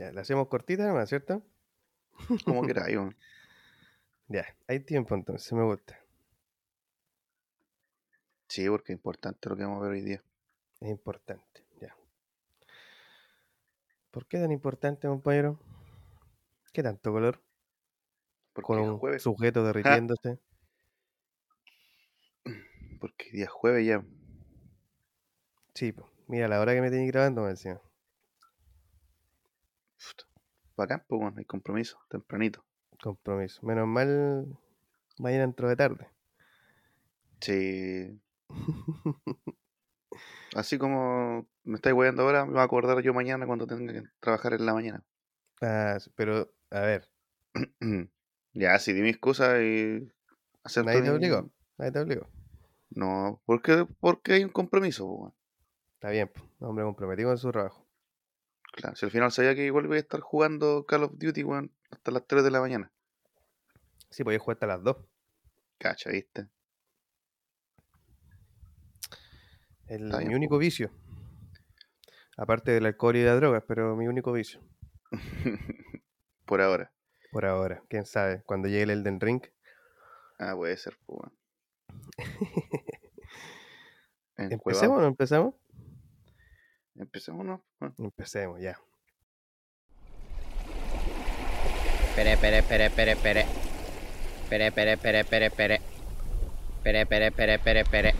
Ya, la hacemos cortita además, ¿cierto? Como queráis. Ya, hay tiempo entonces, me gusta. Sí, porque es importante lo que vamos a ver hoy día. Es importante, ya. ¿Por qué tan importante, compañero? ¿Qué tanto color? Porque Con un jueves. sujeto derritiéndose. Porque día es jueves ya. Sí, mira la hora que me tenéis grabando, me decía. Bacán, pues, bueno, hay compromiso, tempranito. Compromiso. Menos mal, mañana entro de tarde. Sí. Así como me estáis weando ahora, me voy a acordar yo mañana cuando tenga que trabajar en la mañana. Ah, pero, a ver, ya, si di mi excusa y nadie te obligó. Nadie te obligó. No, porque, porque hay un compromiso, pues, weón. Está bien, po. hombre comprometido con su trabajo. Claro, si al final sabía que igual voy a estar jugando Call of Duty, weón, hasta las 3 de la mañana. Sí, podéis jugar hasta las 2. Cacha, ¿viste? Está mi bien, único vicio. Aparte del alcohol y de las drogas, pero mi único vicio. Por ahora. Por ahora. Quién sabe. Cuando llegue el Elden Ring. Ah, puede ser, pues, weón. ¿Empecemos o no empezamos? Empecemos, ¿no? Empecemos, ya. Pere, pere, pere, pere, pere. Pere, pere, pere, pere, pere. Pere, pere, pere, pere, pere.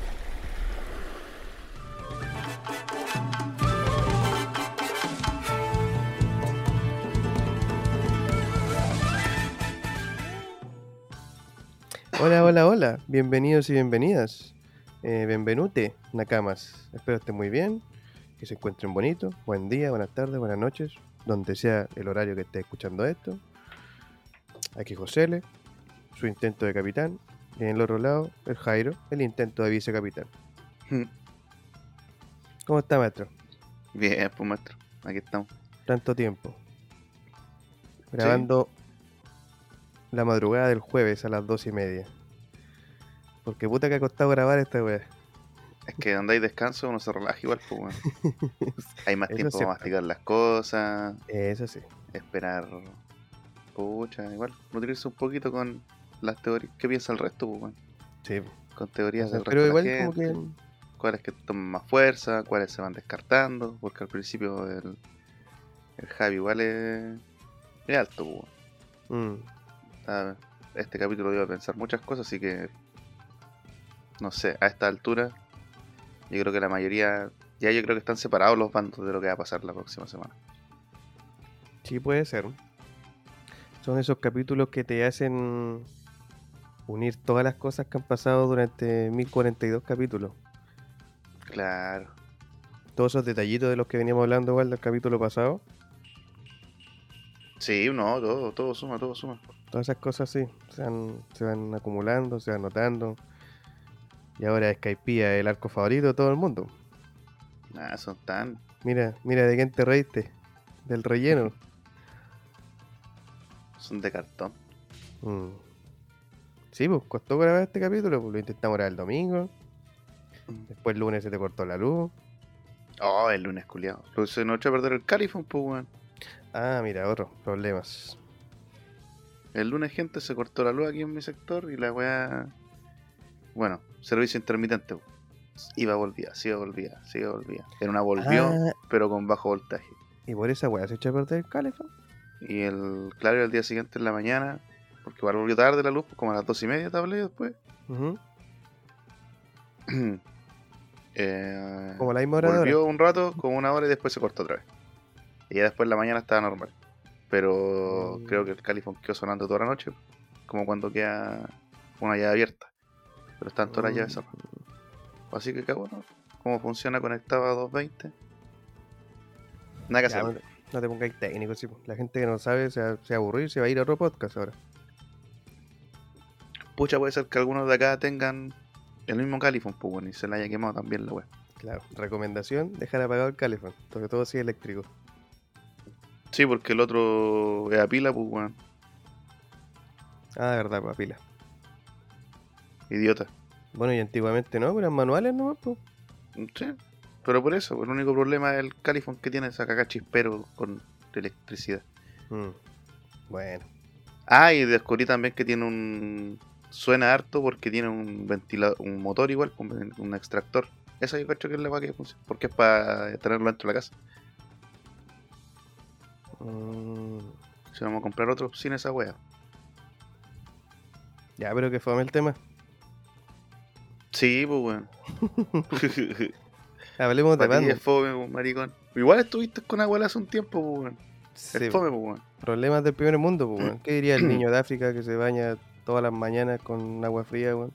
Hola, hola, hola. Bienvenidos y bienvenidas. Eh, benvenute, Nakamas. Espero estén muy bien, que se encuentren bonitos. Buen día, buenas tardes, buenas noches, donde sea el horario que esté escuchando esto. Aquí Josele, su intento de capitán. Y en el otro lado, el Jairo, el intento de vicecapitán. ¿Cómo está, maestro? Bien, pues, maestro. Aquí estamos. Tanto tiempo. Grabando la madrugada del jueves a las dos y media. Porque puta que ha costado grabar esta wea. Es que donde hay descanso uno se relaja igual, pues. Hay más Eso tiempo para masticar las cosas, Eso sí. esperar. Pucha, igual, nutrirse un poquito con las teorías. ¿Qué piensa el resto, pues? Sí. Con teorías del resto Pero de igual la como que... gente, cuáles que toman más fuerza, cuáles se van descartando, porque al principio el, el Javi igual es, es alto, pues, mm, Este capítulo iba a pensar muchas cosas, así que no sé, a esta altura yo creo que la mayoría, ya yo creo que están separados los bandos de lo que va a pasar la próxima semana. sí puede ser. Son esos capítulos que te hacen unir todas las cosas que han pasado durante 1042 capítulos. Claro, Todos esos detallitos de los que veníamos hablando igual del capítulo pasado. sí, no, todo, todo suma, todo suma. Todas esas cosas sí, se van, se van acumulando, se van notando. Y ahora Skypiea es el arco favorito de todo el mundo. Nada, son tan. Mira, mira de quién te reíste. Del relleno. son de cartón. Mm. Sí, pues costó grabar este capítulo, pues lo intentamos grabar el domingo. Después el lunes se te cortó la luz. Oh, el lunes culiado. Lo se nos echó a perder el califón, pues weón. Ah, mira, otros problemas. El lunes, gente, se cortó la luz aquí en mi sector y la weá. Bueno, servicio intermitente. Iba, volvía, sí, volvía, sí, volvía. Era una volvió, Ah, pero con bajo voltaje. y por esa weá se echó a perder el calefón. Y el claro, el día siguiente en la mañana, porque igual volvió tarde la luz, pues, como a las dos y media te hablé después. Eh, Como la misma hora volvió un rato, como una hora y después se cortó otra vez. Y ya después en la mañana estaba normal. Pero Mm. creo que el califón quedó sonando toda la noche, como cuando queda una llave abierta. Pero están todas las llaves cerradas. Así que cabrón, ¿no? ¿Cómo funciona conectado a 220? Nada que Ya, hacer. no, no te pongáis técnico, sí, pues. La gente que no sabe se va, se va a aburrir, se va a ir a otro podcast ahora. Pucha, puede ser que algunos de acá tengan el mismo califón, pues bueno, y se le haya quemado también la web. Claro. Recomendación, dejar apagado el calefón. Sobre todo si es eléctrico. Sí, porque el otro es a pila, pues bueno, Ah, de verdad, papila. Idiota. Bueno, y antiguamente no, eran manuales nomás, pues. Sí, pero por eso, el único problema es el califón que tiene esa caga chispero con electricidad. Mm. Bueno. Ah, y descubrí también que tiene un. Suena harto porque tiene un ventilador, un motor igual, un, un extractor. Eso yo creo que es la que funciona. Porque es para tenerlo dentro de la casa. Mm. Si vamos a comprar otro sin esa wea. Ya, pero que fue el tema. Sí, pues weón. Hablemos de Batman. es fome, pues, maricón. Igual estuviste con abuela hace un tiempo, pues weón. Sí, Es fome, pues weón. problemas del primer mundo, pues, weón. ¿Qué diría el niño de África que se baña todas las mañanas con agua fría, weón?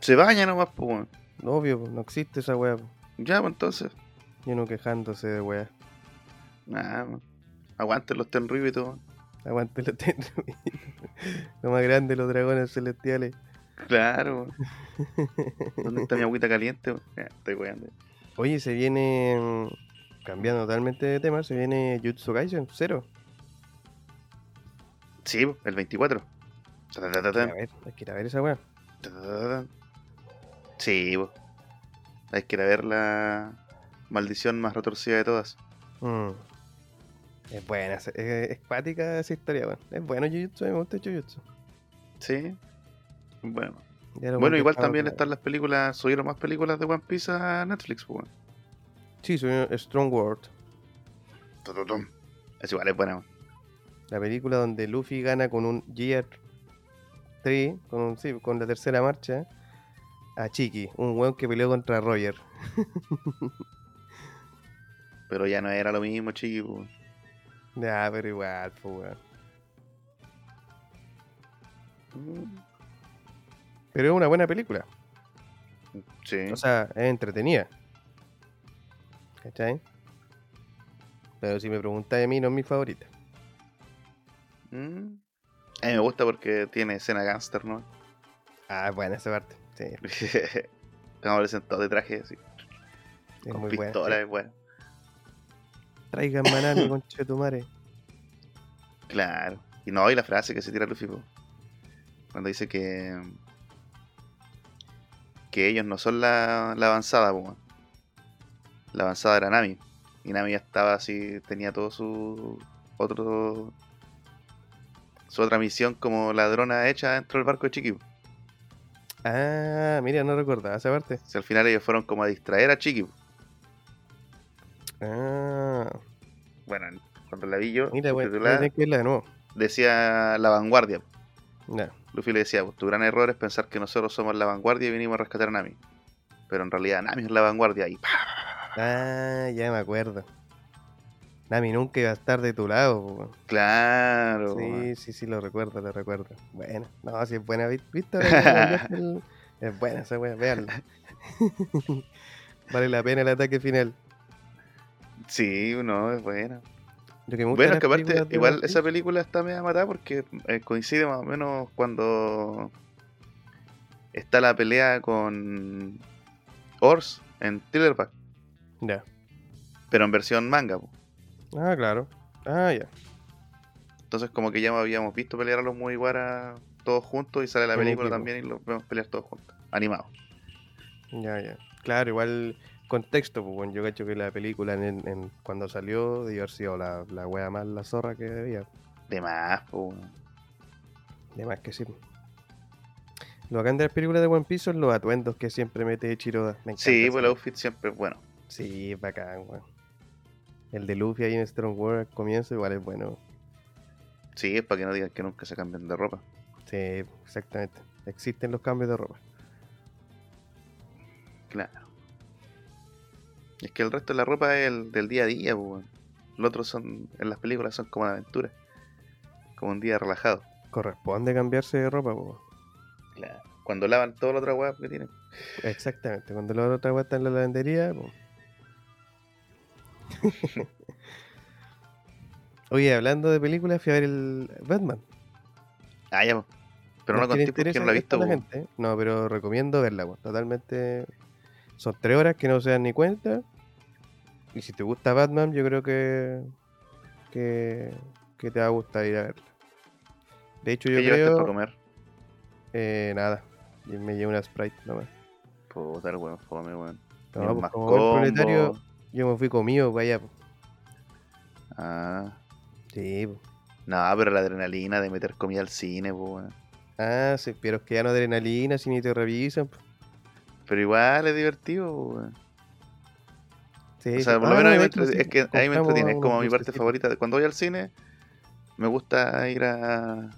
Se baña nomás, pues weón. Obvio, pues, no existe esa weá. pues. Ya, pues entonces. Y uno quejándose de weá. Nah, man. Aguanten los ten y todo. weón. Aguante los tenis. Lo más grande, los dragones celestiales. Claro. ¿Dónde está mi agüita caliente? estoy weando. Oye, se viene. mm, Cambiando totalmente de tema, se viene Jutsu Kaisen, cero. Sí, el 24. Ta, ta, ta, ta, A ta. ver, hay que ir a ver esa weá. Sí, pues. Hay que ir a ver la maldición más retorcida de todas. Mm. Es buena, es, es, esa historia, weón. Es bueno Jujutsu, me gusta Jujutsu. Sí. Bueno. Bueno, igual también están las películas, subieron más películas de One Piece a Netflix, pues. weón. vez. Sí, subió Strong World. Es igual, es buena. La película donde Luffy gana con un Gear 3, con, un- sí, con la tercera marcha, a Chiki, un weón que peleó contra Roger. Pero ya no era lo mismo, chiqui, pues. Ya, pero igual, pues weón. Mm, Pero es una buena película. Sí. O sea, es entretenida. ¿Cachai? Pero si me preguntáis a mí, no es mi favorita. Mm. A mí me gusta porque tiene escena gangster, ¿no? Ah, es buena esa parte. Sí, Como aparecen todos de traje, es con muy buena. pistola, sí. es bueno. Traigan banana, concha de tu madre. Claro. Y no, y la frase que se tira Luffy, po. cuando dice que que ellos no son la, la avanzada, po. la avanzada era Nami. Y Nami ya estaba así, tenía todo su otro su otra misión como ladrona hecha dentro del barco de Chiqui. Ah, mira, no recordaba esa parte. Si al final ellos fueron como a distraer a Chiqui. Ah, Bueno, cuando la vi yo, mira, bueno, hay que de nuevo. decía la vanguardia. Luffy le decía, tu gran error es pensar que nosotros somos la vanguardia y vinimos a rescatar a Nami. Pero en realidad Nami es la vanguardia y ¡pah! Ah, ya me acuerdo. Nami nunca iba a estar de tu lado. po. Claro. Sí, sí, sí, lo recuerdo, lo recuerdo. Bueno, no, si es buena, ¿vi- ¿viste? Es buena esa wea, veanla. vale la pena el ataque final. Sí, no, es buena. Lo que Bueno, de es que aparte, de igual esa película está media matada porque eh, coincide más o menos cuando está la pelea con Ors en Thrillerback, Ya. pero en versión manga. po. Ah, claro. Ah, ya. Entonces como que ya habíamos visto pelear a los Mugiwara todos juntos y sale la película también y los vemos pelear todos juntos, animados. Ya, ya. Claro, igual contexto, pues bueno, yo cacho que la película en, en- cuando salió debió haber sido la, la wea más la zorra que debía. De más, po. De más que sí. Lo bacán de las películas de One Piece son los atuendos que siempre mete Chiroda. Me Sí, pues el outfit siempre es bueno. Sí, es bacán, weón. El de Luffy ahí en Strong World al comienzo igual es bueno. Sí, es para que no digan que nunca se cambien de ropa. Sí, exactamente. Existen los cambios de ropa. Claro. Es que el resto de la ropa es el del día a día, pues. Los otros son, en las películas son como aventuras. Como un día relajado. Corresponde cambiarse de ropa, po. Claro. Cuando lavan toda la otra weá que tienen. Exactamente. Cuando la otra wea está en la lavandería, po. Oye, hablando de películas, fui a ver el Batman. Ah, ya, po. Pero no le conté porque no la he visto, po. gente, ¿eh? No, pero recomiendo verla, po. Totalmente. Son tres horas que no se dan ni cuenta. Y si te gusta Batman, yo creo que. que, que te va a gustar ir a verla. De hecho, yo ¿Qué creo. para comer? Eh, nada. Y me llevo una Sprite nomás. Puta, el weón, fome, weón. No, pues, más como buen proletario, yo me fui comido para allá. po. Ah, Sí, po. No, pero la adrenalina de meter comida al cine, pues, weón. Ah, sí, pero es que ya no adrenalina, si ni te revisan. po. Pero igual es divertido, weón. Sí, O sea, por lo menos a mí de me hecho, entre- sí, es que ahí me entretiene, es como mi parte favorita. Cuando voy al cine, me gusta ir a,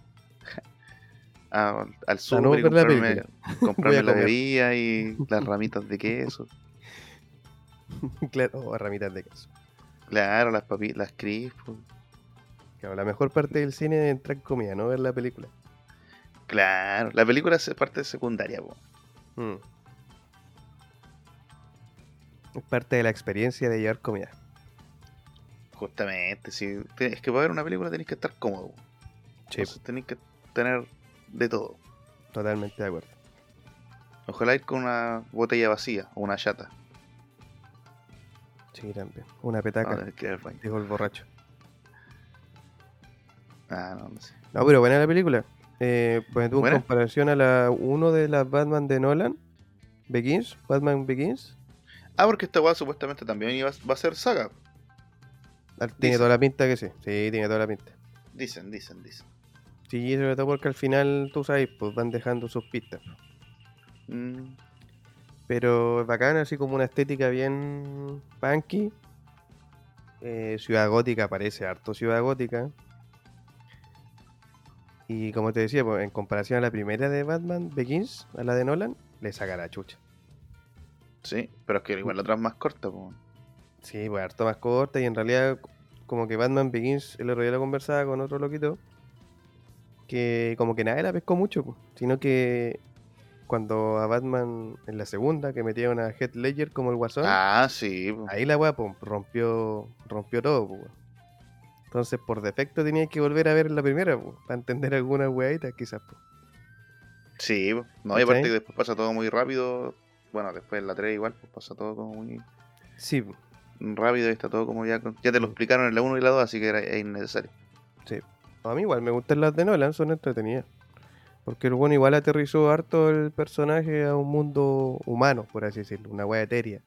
a- al no súper y ver la comprarme, comprarme la bebida y las ramitas de queso. claro, o ramitas de queso. Claro, las papitas, las crisp. pues. Claro, la mejor parte del cine es entrar en comida, no ver la película. Claro, la película es parte secundaria, po. Mm. Es parte de la experiencia de llevar comida. Justamente, si te- es que para ver una película tenéis que estar cómodo. Sí, tenéis que tener de todo. totalmente de acuerdo. Ojalá ir con una botella vacía o una chata. Sí, también. Una petaca, tenés que dijo el borracho. Ah, no, no sé. No, pero buena la película. Eh, pues tú en comparación a la uno de las Batman de Nolan, Begins, Batman Begins, Ah, porque esta weá supuestamente también iba, va a ser saga. ah, tiene Dicen. toda la pinta que sí. Sí, tiene toda la pinta. Dicen, dicen, dicen. Sí, sobre todo porque al final, tú sabes, pues van dejando sus pistas. Mm, Pero es bacán, así como una estética bien punky. Eh, ciudad gótica, parece harto ciudad gótica. Y como te decía, pues, en comparación a la primera de Batman Begins, a la de Nolan, le saca la chucha. Sí, pero es que igual la otra es más corta, po. Sí, pues harto más corta y en realidad como que Batman Begins, el otro día lo conversaba con otro loquito, que como que nadie la pescó mucho, pues, sino que cuando a Batman en la segunda, que metía una Head Ledger como el Guasón, Ah, sí, po. ahí la weá pues, rompió, rompió todo, pues, weón. Entonces por defecto tenías que volver a ver la primera, pues, para entender algunas weaditas quizás. Pues. Sí, po. no, y aparte que después pasa todo muy rápido. Bueno, después en la 3 igual, pues pasa todo como muy Sí, rápido y está todo como ya. Ya te lo explicaron en la 1 y la 2, así que era es innecesario. a mí igual me gustan las de Nolan, son entretenidas. Porque el bueno igual aterrizó harto el personaje a un mundo humano, por así decirlo, una wea etérea.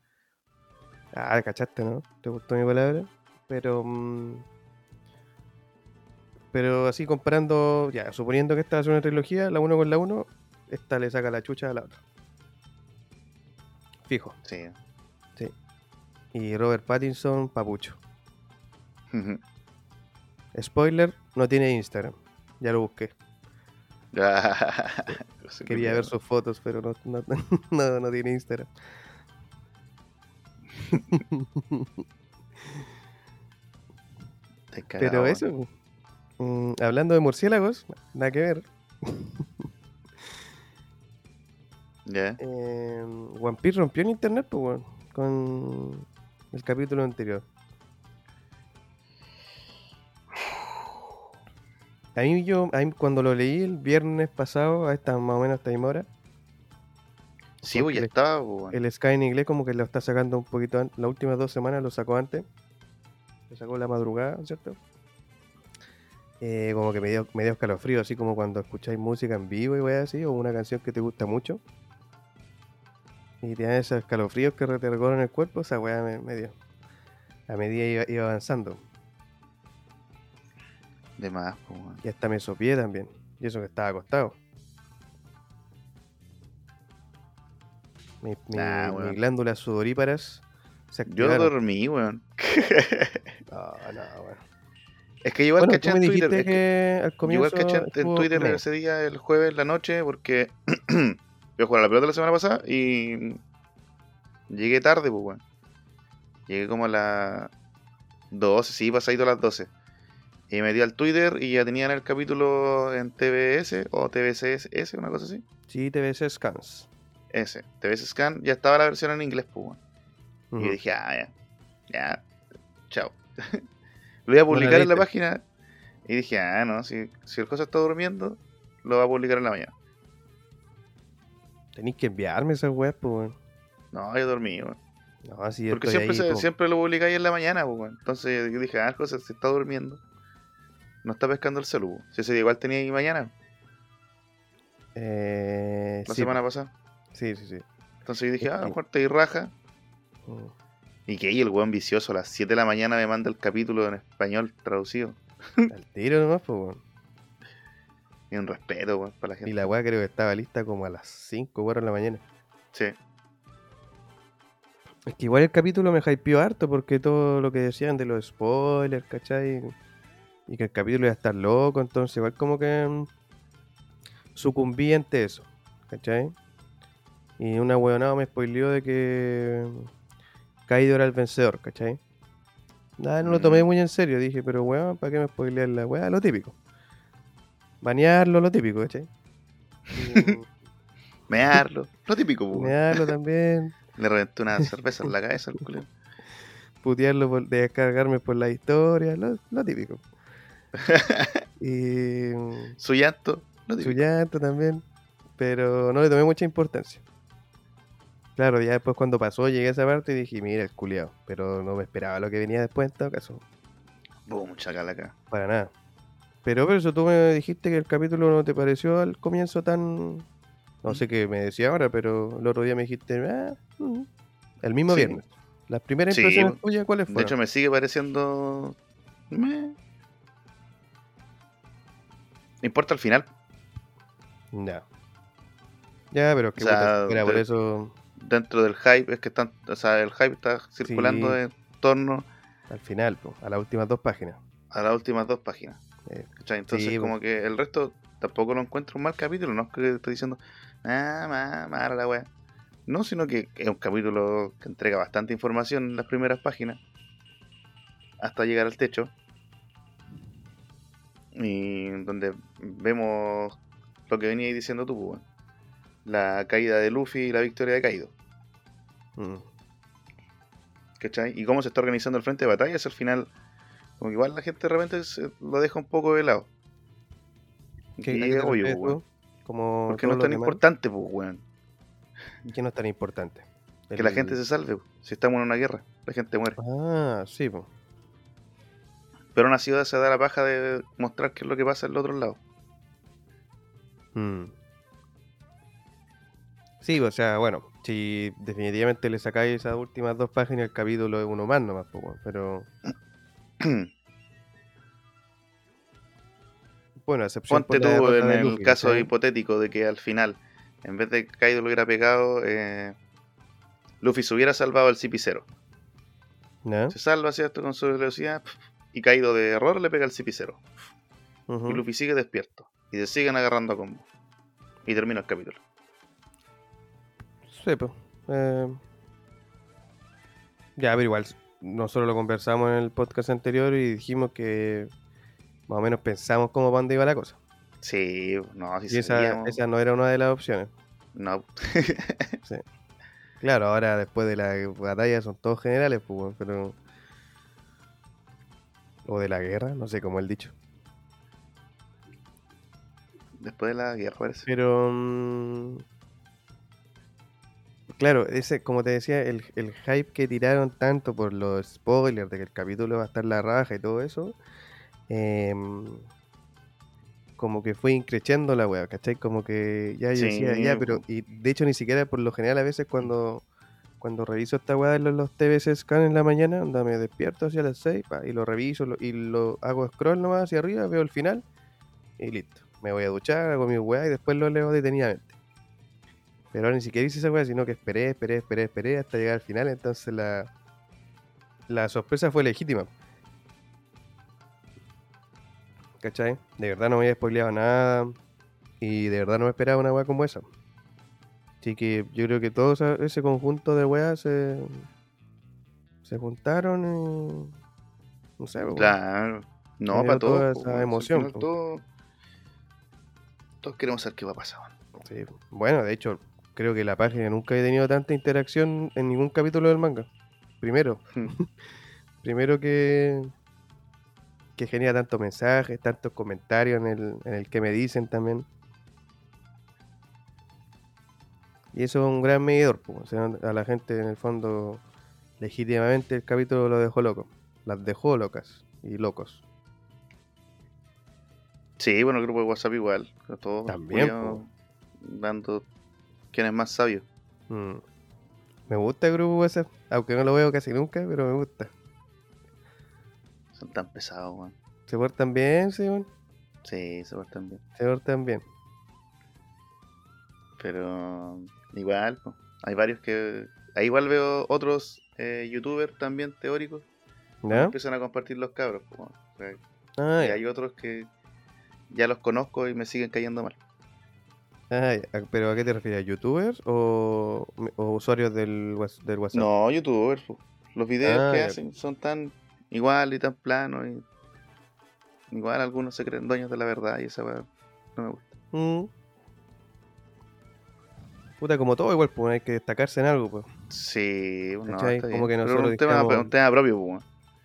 Ah, cachaste, ¿no? ¿Te gustó mi palabra? Pero. mm, pero así comparando, ya, suponiendo que esta es una trilogía, la 1 con la 1, esta le saca la chucha a la otra. Fijo. Sí. Y Robert Pattinson, papucho. Spoiler, no tiene Instagram. Ya lo busqué. Sí, Quería ver sus fotos, pero no, no, no, no tiene Instagram. Pero eso, mm, hablando de murciélagos, nada que ver. Eh, One Piece rompió en internet, pues, con el capítulo anterior. A mí yo, a mí cuando lo leí el viernes pasado, a esta más o menos esta misma hora, Sí, pues ya estaba, po, weón. el Sky en inglés como que lo está sacando un poquito antes, las últimas dos semanas lo sacó antes, lo sacó la madrugada, ¿cierto? Eh, como que me dio, me dio escalofrío, así como cuando escucháis música en vivo y wey así, o una canción que te gusta mucho. Y te dan esos escalofríos que recorren el cuerpo, esa weá me, me dio. A medida iba, iba avanzando. De más, weón. Y hasta me sopié también. Y eso que estaba acostado. Mi, mi- Ah, mis weón. glándulas sudoríparas se Yo dormí, weón. No, no, bueno. Es que igual Bueno, caché en Twitter. es que- que al comienzo igual caché en- Twitter ese día, el jueves en la noche, porque yo jugué a la pelota la semana pasada y llegué tarde, pues, weón. Llegué como a las 12, sí, pasadito a las 12. Y me metí al Twitter y ya tenían el capítulo en TBS o TBCS, una cosa así. Sí, TVC Scans. Ese, TBS Scan, ya estaba la versión en inglés, pues, weón. Y yo dije, ah, ya, ya, chao. lo iba a publicar en la página y dije, ah, no, si, si el cosa está durmiendo, lo va a publicar en la mañana. Tenéis que enviarme esas weas, pues, weón. No, yo dormí, weón. No, así Porque siempre, ahí, se- po. siempre lo publicáis en la mañana, pues, weón. Entonces yo dije, ah, cosa se está durmiendo. No está pescando el celu. Si ese día igual tenía ahí mañana, Eh, la sí, semana pasada. Sí, sí, sí. Entonces yo dije, ah, a lo Sí. mejor te raja. Mm. Y que ahí el weón vicioso a las 7 de la mañana me manda el capítulo en español traducido. Al tiro nomás, pues, weón. Y un respeto, weón, para la gente. Y la weá creo que estaba lista como a las 5 weón, de la mañana. Sí. Es que igual el capítulo me hypeó harto porque todo lo que decían de los spoilers, ¿cachai? Y que el capítulo iba a estar loco, entonces igual como que mm, sucumbí ante eso, ¿cachai? Y una huevonada me spoileó de que Kaido era el vencedor, ¿cachai? Nada, no lo tomé Mm. muy en serio, dije, pero weón, ¿para qué me spoilean la weá? Lo típico. Banearlo, lo típico, ¿cachai? Mearlo. Lo típico, weón. Banearlo también. Le reventé una cerveza en la cabeza al culero. putearlo por descargarme por la historia, lo, lo típico. y Su llanto. Lo su típico. llanto también, pero no le tomé mucha importancia. Claro, ya después cuando pasó llegué a esa parte y dije, mira el culiao, pero no me esperaba lo que venía después en todo caso, Boom, chacal acá. para nada. Pero por eso tú me dijiste que el capítulo no te pareció al comienzo tan... No sé qué me decía ahora, pero el otro día me dijiste, ah, mm", el mismo Sí. viernes. Las primeras Sí, impresiones tuyas, ¿cuáles De fueron? hecho, me sigue pareciendo. No importa al final. Ya. Ya, pero es que O sea, por de- eso Dentro del hype, es que están. O sea, el hype está circulando Sí. en torno al final, po, a las últimas dos páginas. a las últimas dos páginas. Eh, ¿cachai? Entonces, Sí, como que el resto tampoco lo encuentro un mal capítulo. No es que estoy diciendo, ah, ma- mala la wea. No, sino que es un capítulo que entrega bastante información en las primeras páginas. Hasta llegar al techo. Y donde vemos lo que venía diciendo tú, weón. La caída de Luffy y la victoria de Kaido. mm, ¿Cachai? Y cómo se está organizando el frente de batalla. al final, como que igual la gente de repente se lo deja un poco de lado. ¿qué- Y es obvio, pues, weón. Como Porque no es tan demás, importante, pues, weón. ¿Qué no es tan importante? Que la gente se salve. po. Si estamos en una guerra, la gente muere. Ah, sí, po. Pero una ciudad se da la paja de mostrar qué es lo que pasa en el otro lado. Mm. Sí, o sea, bueno, si definitivamente le sacáis esas últimas dos páginas, el capítulo es uno más nomás, weón, pero bueno, excepción Ponte tú en el Luffy, caso hipotético de que al final, en vez de que Kaido lo hubiera pegado, eh, Luffy se hubiera salvado al CP0. ¿Ya? Se salva, ¿cierto? Con su velocidad. Y Kaido de error le pega al CP0. Ujú. Y Luffy sigue despierto. Y se siguen agarrando a combo. Y termina el capítulo. Sí, pues. eh, Ya, pero igual, nosotros lo conversamos en el podcast anterior y dijimos que más o menos pensamos cómo para dónde iba la cosa. Sí, no, si Y esa, esa no era una de las opciones. No, Claro, ahora después de la batalla son todos generales, pues, pero... O de la guerra, no sé cómo el dicho. después de la guerra parece. Pero... mm, Claro, ese, como te decía, el, el hype que tiraron tanto por los spoilers de que el capítulo va a estar la raja y todo eso, em, como que fue increciendo la wea, ¿cachai? Como que ya yo Sí, decía, ya, pero, y de hecho ni siquiera por lo general a veces cuando, cuando reviso esta weá de los, los TBC scan en la mañana, onda me despierto hacia las 6 pa, y lo reviso lo- y lo hago scroll nomás hacia arriba, veo el final y listo. Me voy a duchar, hago mi weá y después lo leo detenidamente. Pero ahora ni siquiera hice esa weá, sino que esperé, esperé, esperé, esperé hasta llegar al final. Entonces la, la sorpresa fue legítima. ¿Cachai? De verdad no me había spoileado nada. Y de verdad no me esperaba una weá como esa. Así que yo creo que todo ese conjunto de weas se, se juntaron y. No sé, weón. Claro. No, para toda esa emoción, todo- Todos queremos saber qué va a pasar. Sí, Bueno, de hecho, creo que la página nunca ha tenido tanta interacción en ningún capítulo del manga. Primero. Primero que. que genera tantos mensajes, tantos comentarios en el, en el que me dicen también. Y eso es un gran medidor, pues. O sea, a la gente en el fondo, legítimamente el capítulo lo dejó loco. Las dejó locas y locos. Sí, bueno, el grupo de WhatsApp igual. Todos También, dando quién es más sabio. Mm. Me gusta el grupo WhatsApp, aunque no lo veo casi nunca, pero me gusta. Son tan pesados, weón. Se portan bien, sí, weón. Sí, se portan bien. Se portan bien. Pero igual, po, hay varios que. Ahí igual veo otros eh, youtubers también teóricos que ¿Ya? empiezan a compartir los cabros. Ah, y hay otros que ya los conozco y me siguen cayendo mal. Ah, ya. ¿Pero a qué te refieres? ¿A youtubers o, o usuarios del, whats- del WhatsApp? No, youtubers. Los videos Ah, que ya. hacen son tan igual y tan planos. Y... Igual algunos se creen dueños de la verdad y esa weá no me gusta. Mm. Puta, como todo igual, pues hay que destacarse en algo, pues. Sí, está Como bien. que Pero nosotros un tema, dijamos- un tema propio, weón.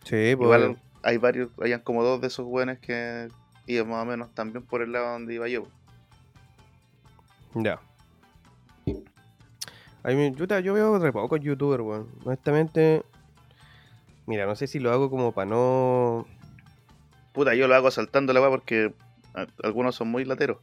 Sí, pues. Igual hay varios, hayan como dos de esos weones que iban más o menos también por el lado donde iba yo. Ya. A mí, yo veo re pocos youtubers, weón. Honestamente, mira, no sé si lo hago como para no. Puta, yo lo hago saltando la weá porque algunos son muy lateros.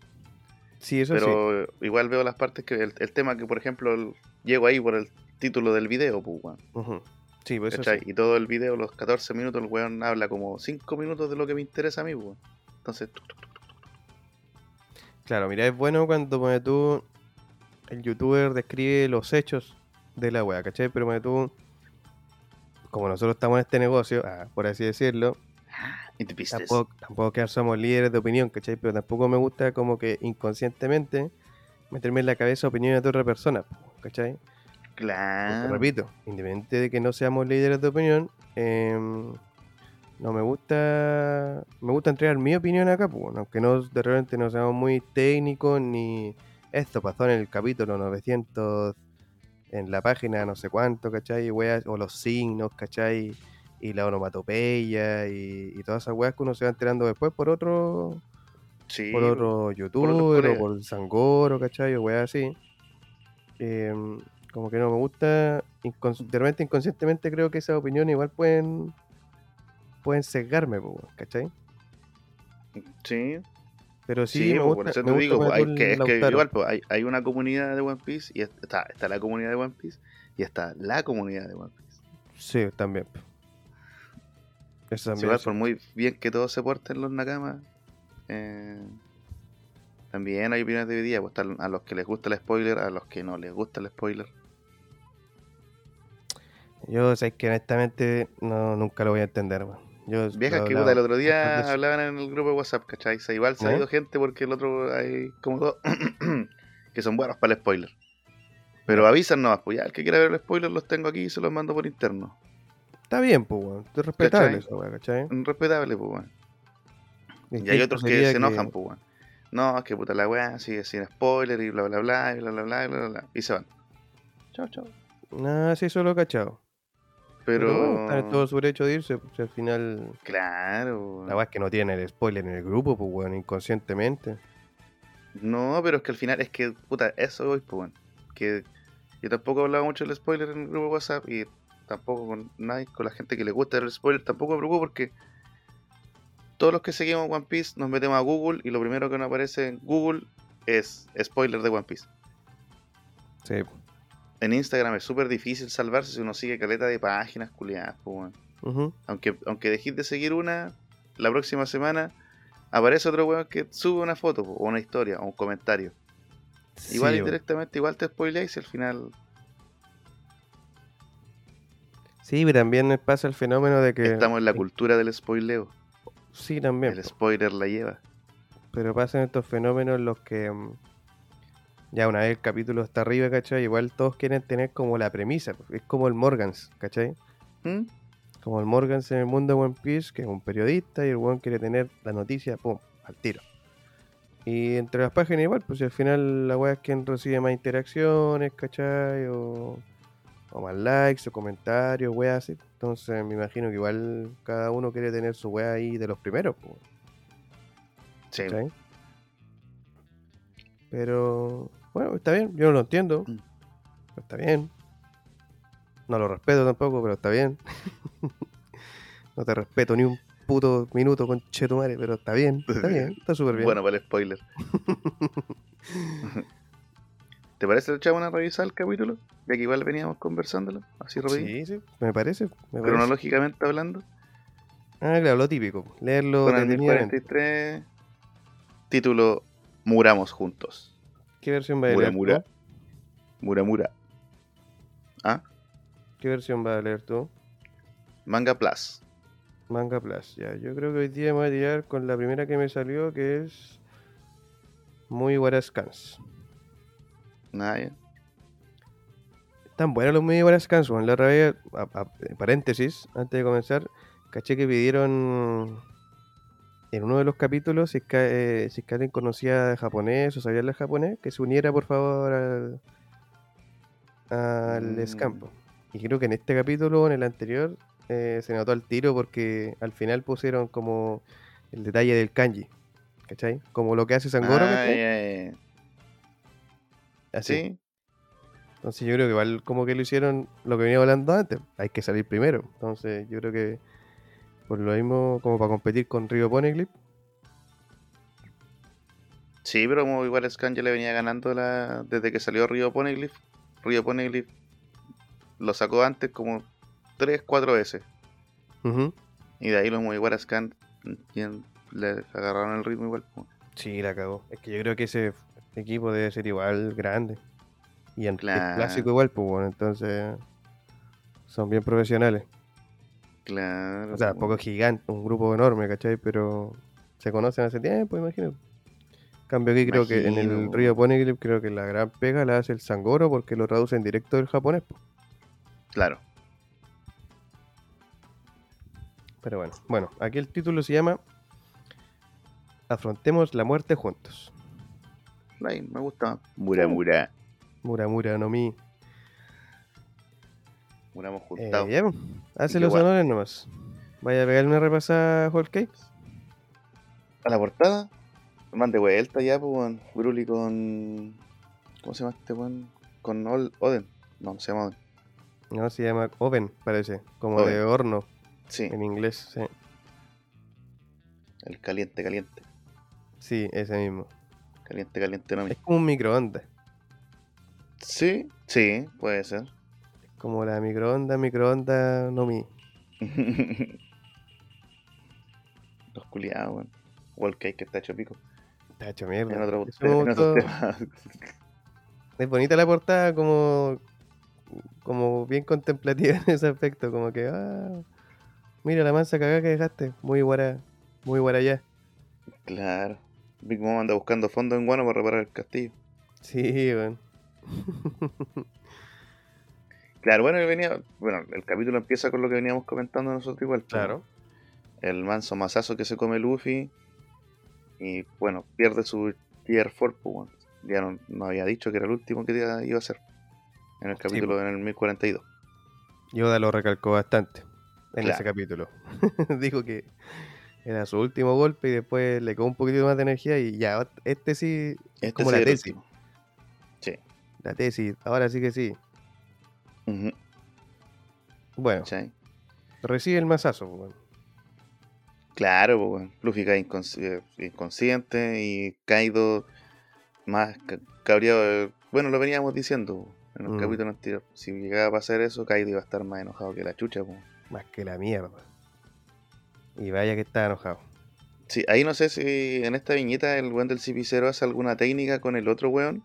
Sí, eso sí. pero igual veo las partes que el, el tema que, por ejemplo, el- llego ahí por el título del video, pues, weón. Ujú. Sí, pues eso. Y todo el video, los 14 minutos, el weón habla como 5 minutos de lo que me interesa a mí, weón. Entonces, tuc, tuc, tuc. Claro, mira, es bueno cuando pone tú. El youtuber describe los hechos de la wea, ¿cachai? Pero pone tú. Como nosotros estamos en este negocio, ah, por así decirlo, pistes. tampoco, tampoco que somos líderes de opinión, ¿cachai? Pero tampoco me gusta como que inconscientemente meterme en la cabeza opiniones de otra persona, ¿cachai? Porque, Claro. repito, independiente de que no seamos líderes de opinión, em, no me gusta me gusta entregar mi opinión acá, pues, aunque no de repente no seamos muy técnicos ni esto pasó en el capítulo 900 en la página no sé cuánto, ¿cachai? Weas, o los signos, ¿cachai? Y la onomatopeya y, y todas esas weas que uno se va enterando después por otro Sí, por otro youtuber o colegas. por Sangoro, ¿cachai? O weas así. Em, como que no me gusta. de repente inconscientemente creo que esas opiniones igual pueden pueden sesgarme, ¿cachai? sí. Pero sí, Sí, me gusta, por eso te digo, hay que, es que igual pues, hay, hay una comunidad de One Piece y es- está, está la comunidad de One Piece y está la comunidad de One Piece. Sí, también. Eso también. igual, sí. por muy bien que todos se porten los Nakamas, eh, también hay opiniones divididas. Pues, están a los que les gusta el spoiler, a los que no les gusta el spoiler. Yo sé que honestamente no, nunca lo voy a entender, weón. Yo Viejas que puta, el otro de día hablaban en el grupo de WhatsApp, ¿cachai? Igual se ha ¿No? ido gente porque el otro hay como dos que son buenos para el spoiler. Pero avisan nomás, pues ya, el que quiera ver el spoiler los tengo aquí y se los mando por interno. Está bien, pues, weón. Es respetable eso, weón, ¿cachai? Respetable, pues, weón. Y hay otros que se enojan, pues, weón. No, es que puta la weá, sigue sin spoiler y bla bla bla y bla bla bla y bla bla bla. Y se van. Chao, chao. Nah, sí, eso lo he cachado. Pero. bueno, están en todo su derecho de irse, pues, al final. Claro. La weá es que no tiene el spoiler en el grupo, pues, weón, inconscientemente. No, pero es que al final es que, puta, eso voy, pues, weón. Que yo tampoco he hablado mucho del spoiler en el grupo WhatsApp y tampoco con nadie, con la gente que le gusta el spoiler, tampoco me preocupo porque todos los que seguimos One Piece nos metemos a Google y lo primero que nos aparece en Google es spoiler de One Piece. Sí. En Instagram es súper difícil salvarse si uno sigue caleta de páginas culiadas, pues. Aunque, aunque dejes de seguir una, la próxima semana aparece otro weón que sube una foto, po, o una historia, o un comentario. Igual Sí, indirectamente, igual te spoileáis y al final Sí, pero también pasa el fenómeno de que. estamos en la cultura del spoileo. Sí, también. El po. spoiler la lleva. Pero pasan estos fenómenos en los que. Ya una vez el capítulo está arriba, ¿cachai? Igual todos quieren tener como la premisa. pues, Es como el Morgans, ¿cachai? ¿Mm? Como el Morgans en el mundo de One Piece, que es un periodista y el weón quiere tener la noticia, pum, al tiro. Y entre las páginas igual, pues si al final la weá es quien recibe más interacciones, ¿cachai? O, o más likes o comentarios, weá así. Entonces me imagino que igual cada uno quiere tener su weá ahí de los primeros, pues, Sí. ¿cachai? Pero bueno, está bien, yo no lo entiendo. Mm. pero Está bien. No lo respeto tampoco, pero está bien. no te respeto ni un puto minuto con Chetumare, pero está bien, está bien, está súper bien. Bueno, para el spoiler. ¿Te parece echamos una revisada al capítulo? Ya que igual veníamos conversándolo, así rapidito. sí, sí, me parece. Me parece. Cronológicamente hablando. Ah, claro, lo típico. Leerlo Conan detenidamente. 1043. Título Muramos juntos. ¿Qué versión va a leer Mura. tú? Mura Mura. ¿Ah? ¿Qué versión va a leer tú? Manga Plus. Manga Plus, ya. Yo creo que hoy día me voy a tirar con la primera que me salió, que es Muy Buenas Scans. Nada, ya. Están buenos los Muy Buenas Scans, weón. La otra vez, a- a- paréntesis, antes de comenzar, caché que pidieron en uno de los capítulos, si es que, eh, si es que alguien conocía japonés o sabía hablar japonés, que se uniera por favor al, al Mm. scampo. Y creo que en este capítulo o en el anterior eh, se notó al tiro porque al final pusieron como el detalle del kanji. ¿Cachai? Como lo que hace Sangoro. Ah, ya, ya. Así. Sí, Entonces yo creo que igual como que lo hicieron lo que venía hablando antes. Hay que salir primero. Entonces yo creo que por lo mismo como para competir con Río Poneglyph. sí, pero como igual Scan ya le venía ganando la... desde que salió Río Poneglyph. Río Poneglyph lo sacó antes como 3, 4 veces. Ujú. Y de ahí los igual Scan le agarraron el ritmo igual. Sí, la cagó. Es que yo creo que ese equipo debe ser igual grande. Y en el clásico igual, pues bueno, entonces son bien profesionales. Claro. O sea, po. poco gigante, un grupo enorme, ¿cachai? Pero se conocen hace tiempo, imagino. En cambio aquí creo que en el. Río Poneglyph creo que la gran pega la hace el Sangoro porque lo traduce en directo del japonés. po. Claro. Pero bueno, bueno, aquí el título se llama Afrontemos la muerte juntos. Ahí, me gusta. Mura Uh. Mura. Muramura no mi. Muramos Eh, juntados. ya, pues, hace los guay. honores nomás. Vaya a pegarle una repasada a Whole Cake. A la portada. Man de vuelta ya, pues, weón. Broly con. ¿Cómo se llama este weón? Con Ol- Oden. No, no se llama Oden. No, se llama Oven, parece. Como Oven. de horno Sí, en inglés. Sí. el caliente, caliente. sí, ese mismo. Caliente, caliente, no Es como un microondas. Sí, sí, puede ser. Como la microondas, microondas no mi. Los culiados, weón. Wall cake que está hecho pico. Está hecho En mierda. otro, en otro gustó. tema. Es bonita la portada, como, como bien contemplativa en ese aspecto. Como que, ah, mira la mansa cagada que dejaste. Muy guara, muy guarayá. claro. Big Mom anda buscando fondos en Guano para reparar el castillo. Sí, weón. Claro, bueno, venía, bueno, el capítulo empieza con lo que veníamos comentando nosotros igual. pues, Claro. El manso masazo que se come Luffy. Y bueno, pierde su Tier 4, pues, bueno. Ya no, no había dicho que era el último que iba a ser. En el Sí, capítulo, en el 1042. Yoda lo recalcó bastante en Claro. ese capítulo. Dijo que era su último golpe y después le quedó un poquito más de energía y ya, este sí, Este como sí la tesis. Sí. la tesis, ahora sí que sí. Bueno, recibe el masazo, weón. Claro, pues, bueno. Luffy cae incons- eh, inconsciente y Kaido más ca- cabreado. eh, Bueno, lo veníamos diciendo en los Mm. capítulos anteriores. Si llegaba a pasar eso, Kaido iba a estar más enojado que la chucha. pues. Más que la mierda. Y vaya que está enojado. Sí, ahí no sé si en esta viñeta el weón del CP0 hace alguna técnica con el otro weón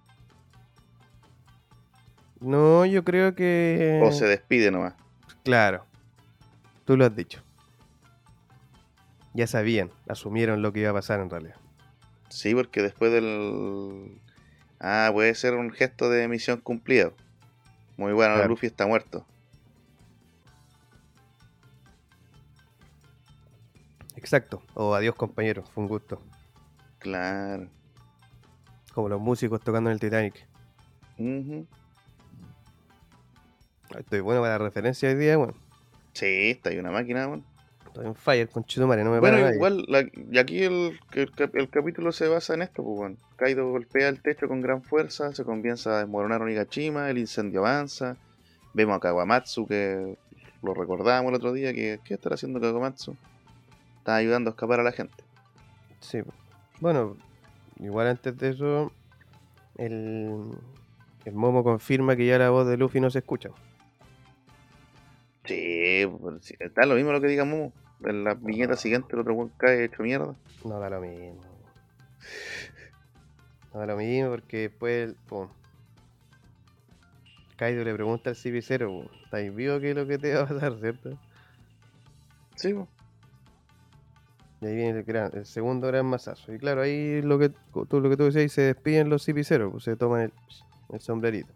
No, yo creo que. o se despide nomás. Claro. Tú lo has dicho. Ya sabían, asumieron lo que iba a pasar en realidad. Sí, porque después del. Ah, puede ser un gesto de misión cumplida. Muy bueno, Claro. Luffy está muerto. Exacto. O adiós, compañero. Fue un gusto. Claro. Como los músicos tocando en el Titanic. Ujú. Estoy bueno para la referencia hoy día, bueno. Sí, está ahí una máquina, weón. Estoy en fire con Chitumare, no me Bueno, para igual, la- y aquí el, el capítulo se basa en esto, pues, bueno. Kaido golpea el techo con gran fuerza, se comienza a desmoronar Onigashima, el incendio avanza. Vemos a Kawamatsu, que lo recordábamos el otro día, que ¿qué estará haciendo Kawamatsu? Está ayudando a escapar a la gente. Sí. Bueno, igual antes de eso, el, el Momo confirma que ya la voz de Luffy no se escucha. Sí, pues, está lo mismo lo que diga Momo. en la viñeta siguiente el otro weón cae hecho mierda. No da lo mismo. No da lo mismo porque después, pum. Kaido le pregunta al CP0, pum, ¿estáis vivo qué es lo que te va a pasar, cierto? Sí, po. Y ahí viene el, gran- el segundo gran masazo. Y claro, ahí lo que tú, lo que tú decías, se despiden los CP0, pues se toman el, el sombrerito.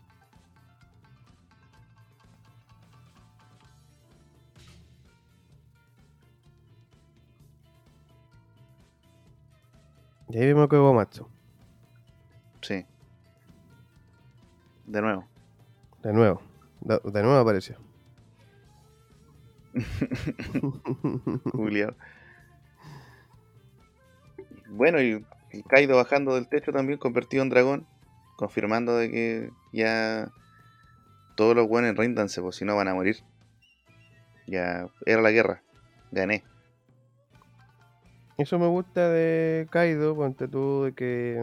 Y ahí vemos que Gomatsu, Sí. De nuevo. de nuevo. De, de nuevo apareció. Juliado. Bueno, y y Kaido bajando del techo también convertido en dragón, confirmando de que ya todos los buenos ríndanse, pues si no van a morir. Ya era la guerra, gané. Eso me gusta de Kaido, ponte tú, de que.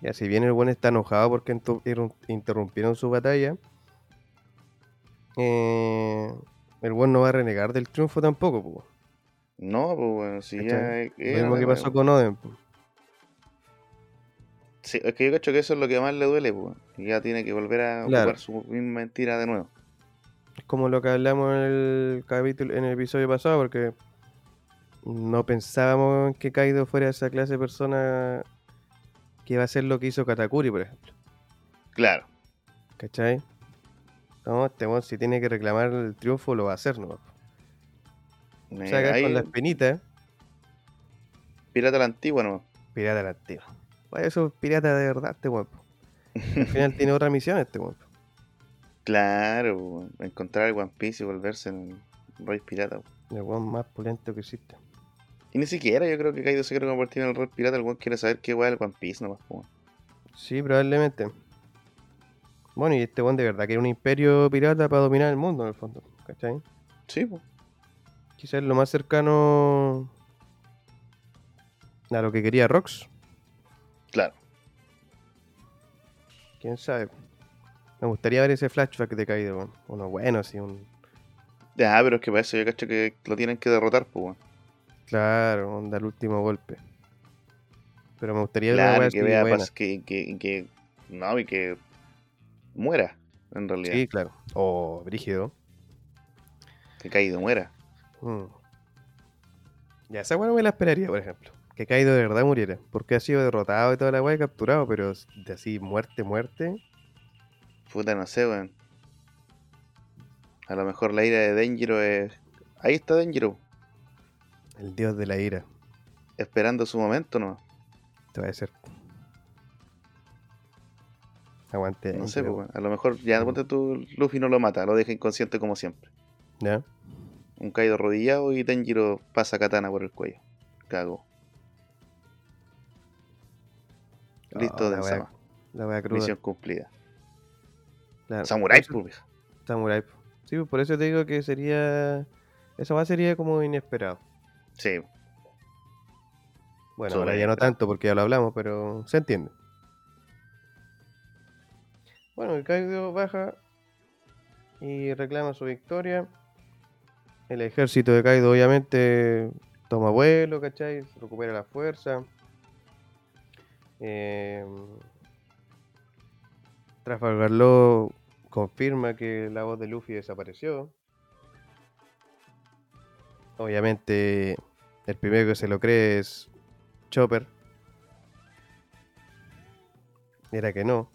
Ya, si bien el buen está enojado porque interrumpieron su batalla, eh, el buen no va a renegar del triunfo tampoco, po. No, pues bueno, si ya es- Lo mismo era que pasó con Oden, po. Sí, es que yo cacho que eso es lo que más le duele, pues. Y ya tiene que volver a Claro. ocupar su misma mentira de nuevo. Es como lo que hablamos en el capítulo, en el episodio pasado, porque no pensábamos que Kaido fuera esa clase de persona que iba a hacer lo que hizo Katakuri, por ejemplo. Claro. ¿Cachai? No, este weón si tiene que reclamar el triunfo lo va a hacer, ¿no? Eh, sea, acá ahí, con la espinita, pirata a la antigua, ¿no? pirata la activa. Vaya, eso es pirata de verdad, este weón. Al final tiene otra misión este weón. Claro, encontrar el One Piece y volverse en el rey pirata. weón. El weón más pulento que existe. Y ni siquiera yo creo que Kaido se quiere convertir en el rey pirata, el quiere saber qué weá es el One Piece nomás, weón. Sí, probablemente. Bueno, y este weón de verdad que era un imperio pirata para dominar el mundo, en el fondo. ¿Cachai? Sí, pues. Quizás lo más cercano a lo que quería Rox. Claro. Quién sabe. Me gustaría ver ese flashback de Kaido, weón. Uno bueno, así, un. Ya, pero es que para eso yo cacho que lo tienen que derrotar, pues, weón. Claro, onda el último golpe. Pero me gustaría Claro, que vea buena. que, que, que. No, y que muera, en realidad. Sí, claro. O brígido. Que Kaido muera. Mm. Ya, esa weá no me la esperaría, por ejemplo. Que Kaido de verdad muriera. Porque ha sido derrotado y toda la weá y capturado, pero de así, muerte, muerte. Puta, no sé, weón. A lo mejor la ira de Denjiro es. Ahí está Denjiro, El dios de la ira. esperando su momento, ¿no? Te va a decir. Aguante. No sé, pues. A lo mejor ya ponte tú, Luffy no lo mata, lo deja inconsciente como siempre. ¿Ya? Un Kaido arrodillado y Denjiro pasa katana por el cuello. Cago. Listo, Oh, la Densama. weá- La weá cruda. Misión cumplida. Claro. Samurai, pues, vieja. Samurai. Sí, pues por eso te digo que sería. Esa weá sería como inesperado. Sí, Bueno, ahora ya no tanto porque ya lo hablamos, pero se entiende. Bueno, el Kaido baja y reclama su victoria. El ejército de Kaido obviamente toma vuelo, ¿cachai? Recupera la fuerza. Eh, Trafalgar Law confirma que la voz de Luffy desapareció. Obviamente, el primero que se lo cree es Chopper. Era que no.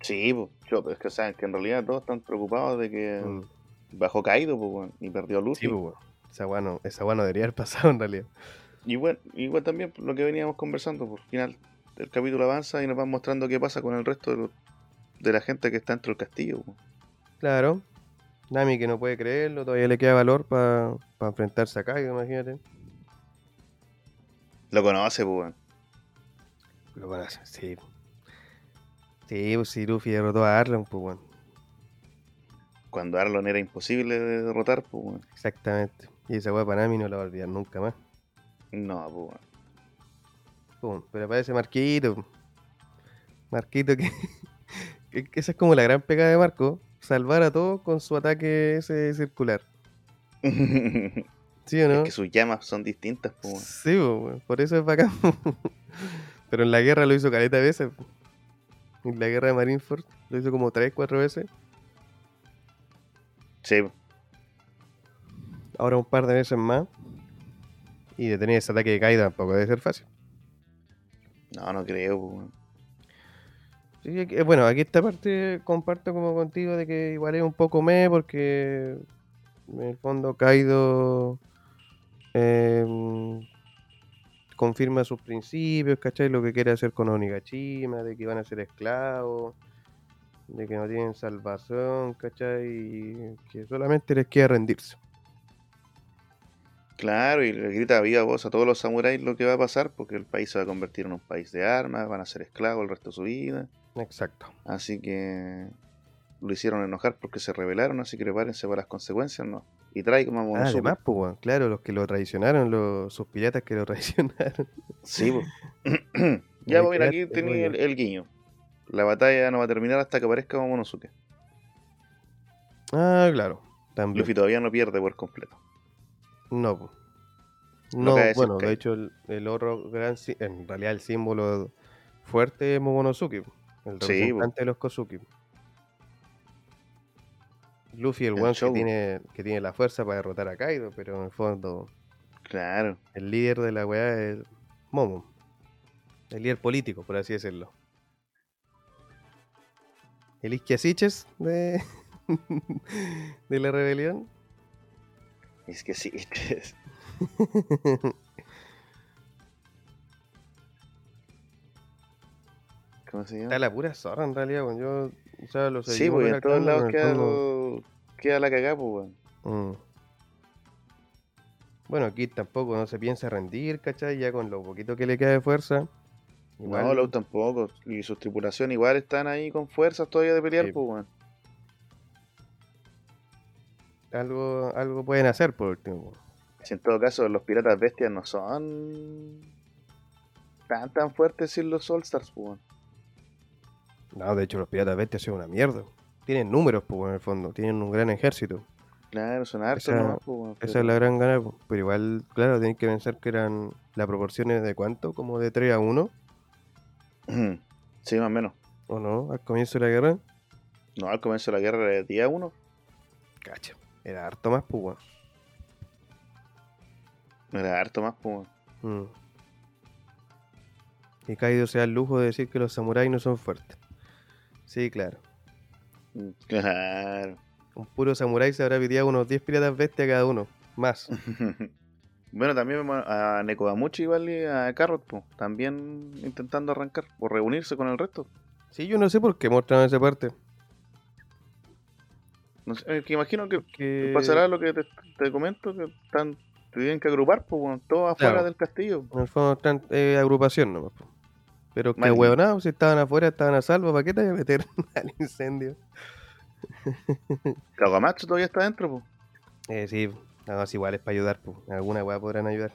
sí, pues. yo- Es que, sea, que en realidad todos están preocupados de que Mm, bajó Kaido, pues, y perdió Luffy. Sí, pues, weón. Esa weá no, esa weá no debería haber pasado en realidad. Igual, igual también lo que veníamos conversando, por final el capítulo avanza y nos van mostrando qué pasa con el resto de, lo- de la gente que está dentro del castillo. Claro. Nami que no puede creerlo, todavía le queda valor para enfrentarse a Kaido, imagínate. Lo conoce, pues. Lo conoce, sí. Sí, pues si Luffy derrotó a Arlon, pues bueno. Cuando Arlon era imposible de derrotar, pues, weón. Exactamente. Y esa weá para Nami no la va a olvidar nunca más. No, pues, weón. Pum, pero aparece Marquito. Marquito que, esa es como la gran pega de Marco. Salvar a todos con su ataque ese circular. ¿Sí o no? Es que sus llamas son distintas, po. Sí, po, por eso es bacán. Pero en la guerra lo hizo caleta veces. En la guerra de Marineford lo hizo como 3, 4 veces. Sí. Ahora un par de veces más. Y detener ese ataque de caída tampoco debe ser fácil. no, no creo, po. Sí, que- bueno, aquí esta parte comparto como contigo de que igual es un poco me porque en el fondo Kaido em, confirma sus principios, ¿cachai? Lo que quiere hacer con Onigashima, de que van a ser esclavos, de que no tienen salvación, ¿cachai? Y que solamente les queda rendirse. Claro, y le grita viva voz a todos los samuráis lo que va a pasar, porque el país se va a convertir en un país de armas, van a ser esclavos el resto de su vida. Exacto. Así que lo hicieron enojar porque se rebelaron, así que prepárense para las consecuencias, ¿no? Y traigan a Ah, además, pues, weón, claro, los que lo traicionaron, los, sus piratas que lo traicionaron. Sí. Ahí ya, pues mira, aquí tenía el, guiño. La batalla no va a terminar hasta que aparezca Momonosuke. Ah, claro. También. Luffy todavía no pierde por completo. No. Lo no bueno, de hecho el, el otro gran, en realidad el símbolo fuerte es Momonosuke, el Sí, representante de los Kozuki. Luffy el El one que tiene, que tiene la fuerza para derrotar a Kaido, pero en el fondo Claro. el líder de la weá es Momo. El líder político, por así decirlo. El Isquiasiches de, de la rebelión. Es ¿Cómo se Está la pura zorra en realidad, weón. Yo, o sea, lo Sí, seguí pues en todos lados queda, fondo- queda la cagada, pues, weón. Mm. Bueno, aquí tampoco no se piensa rendir, ¿cachai? Ya con lo poquito que le queda de fuerza. Igual, No, Low tampoco. Y sus tripulaciones igual están ahí con fuerzas todavía de pelear, Sí. pues, weón. algo, algo pueden hacer por último. Si en todo caso los piratas bestias no son tan tan fuertes sin los All Stars, pues. No, de hecho los piratas bestias son una mierda. Tienen números, pues, en el fondo. Tienen un gran ejército. Claro, son hartos Esa- nomás, pues, Esa es la gran gana, pues. Pero igual, claro, tienen que pensar que eran las proporciones de cuánto, como de 3 a 1, Sí, más o menos. ¿o no? Al comienzo de la guerra. No, al comienzo de la guerra era de día uno. Cacha. Era harto más, pues, weón. Era harto más, pues. Mm. Y Kaido se da el lujo de decir que los samuráis no son fuertes. Sí, claro. Mm, Claro. Un puro samurái se habrá piteado unos 10 piratas bestias cada uno. Más. bueno, también vemos a Nekodamuchi igual y a Carrot, pues, también intentando arrancar o reunirse con el resto. Sí, yo no sé por qué mostraron esa parte. No sé, que imagino que Que... pasará lo que te, te comento, que están, te tienen que agrupar, pues, weón, todos afuera Claro. del castillo. En el fondo están eh, agrupación nomás. po. Pero que Mal. huevonados, si estaban afuera, estaban a salvo. ¿Para qué te vas a meter al incendio? Kagamatsu todavía está adentro, pues. Eh, sí, nada más igual es para ayudar. po. Alguna weá podrán ayudar.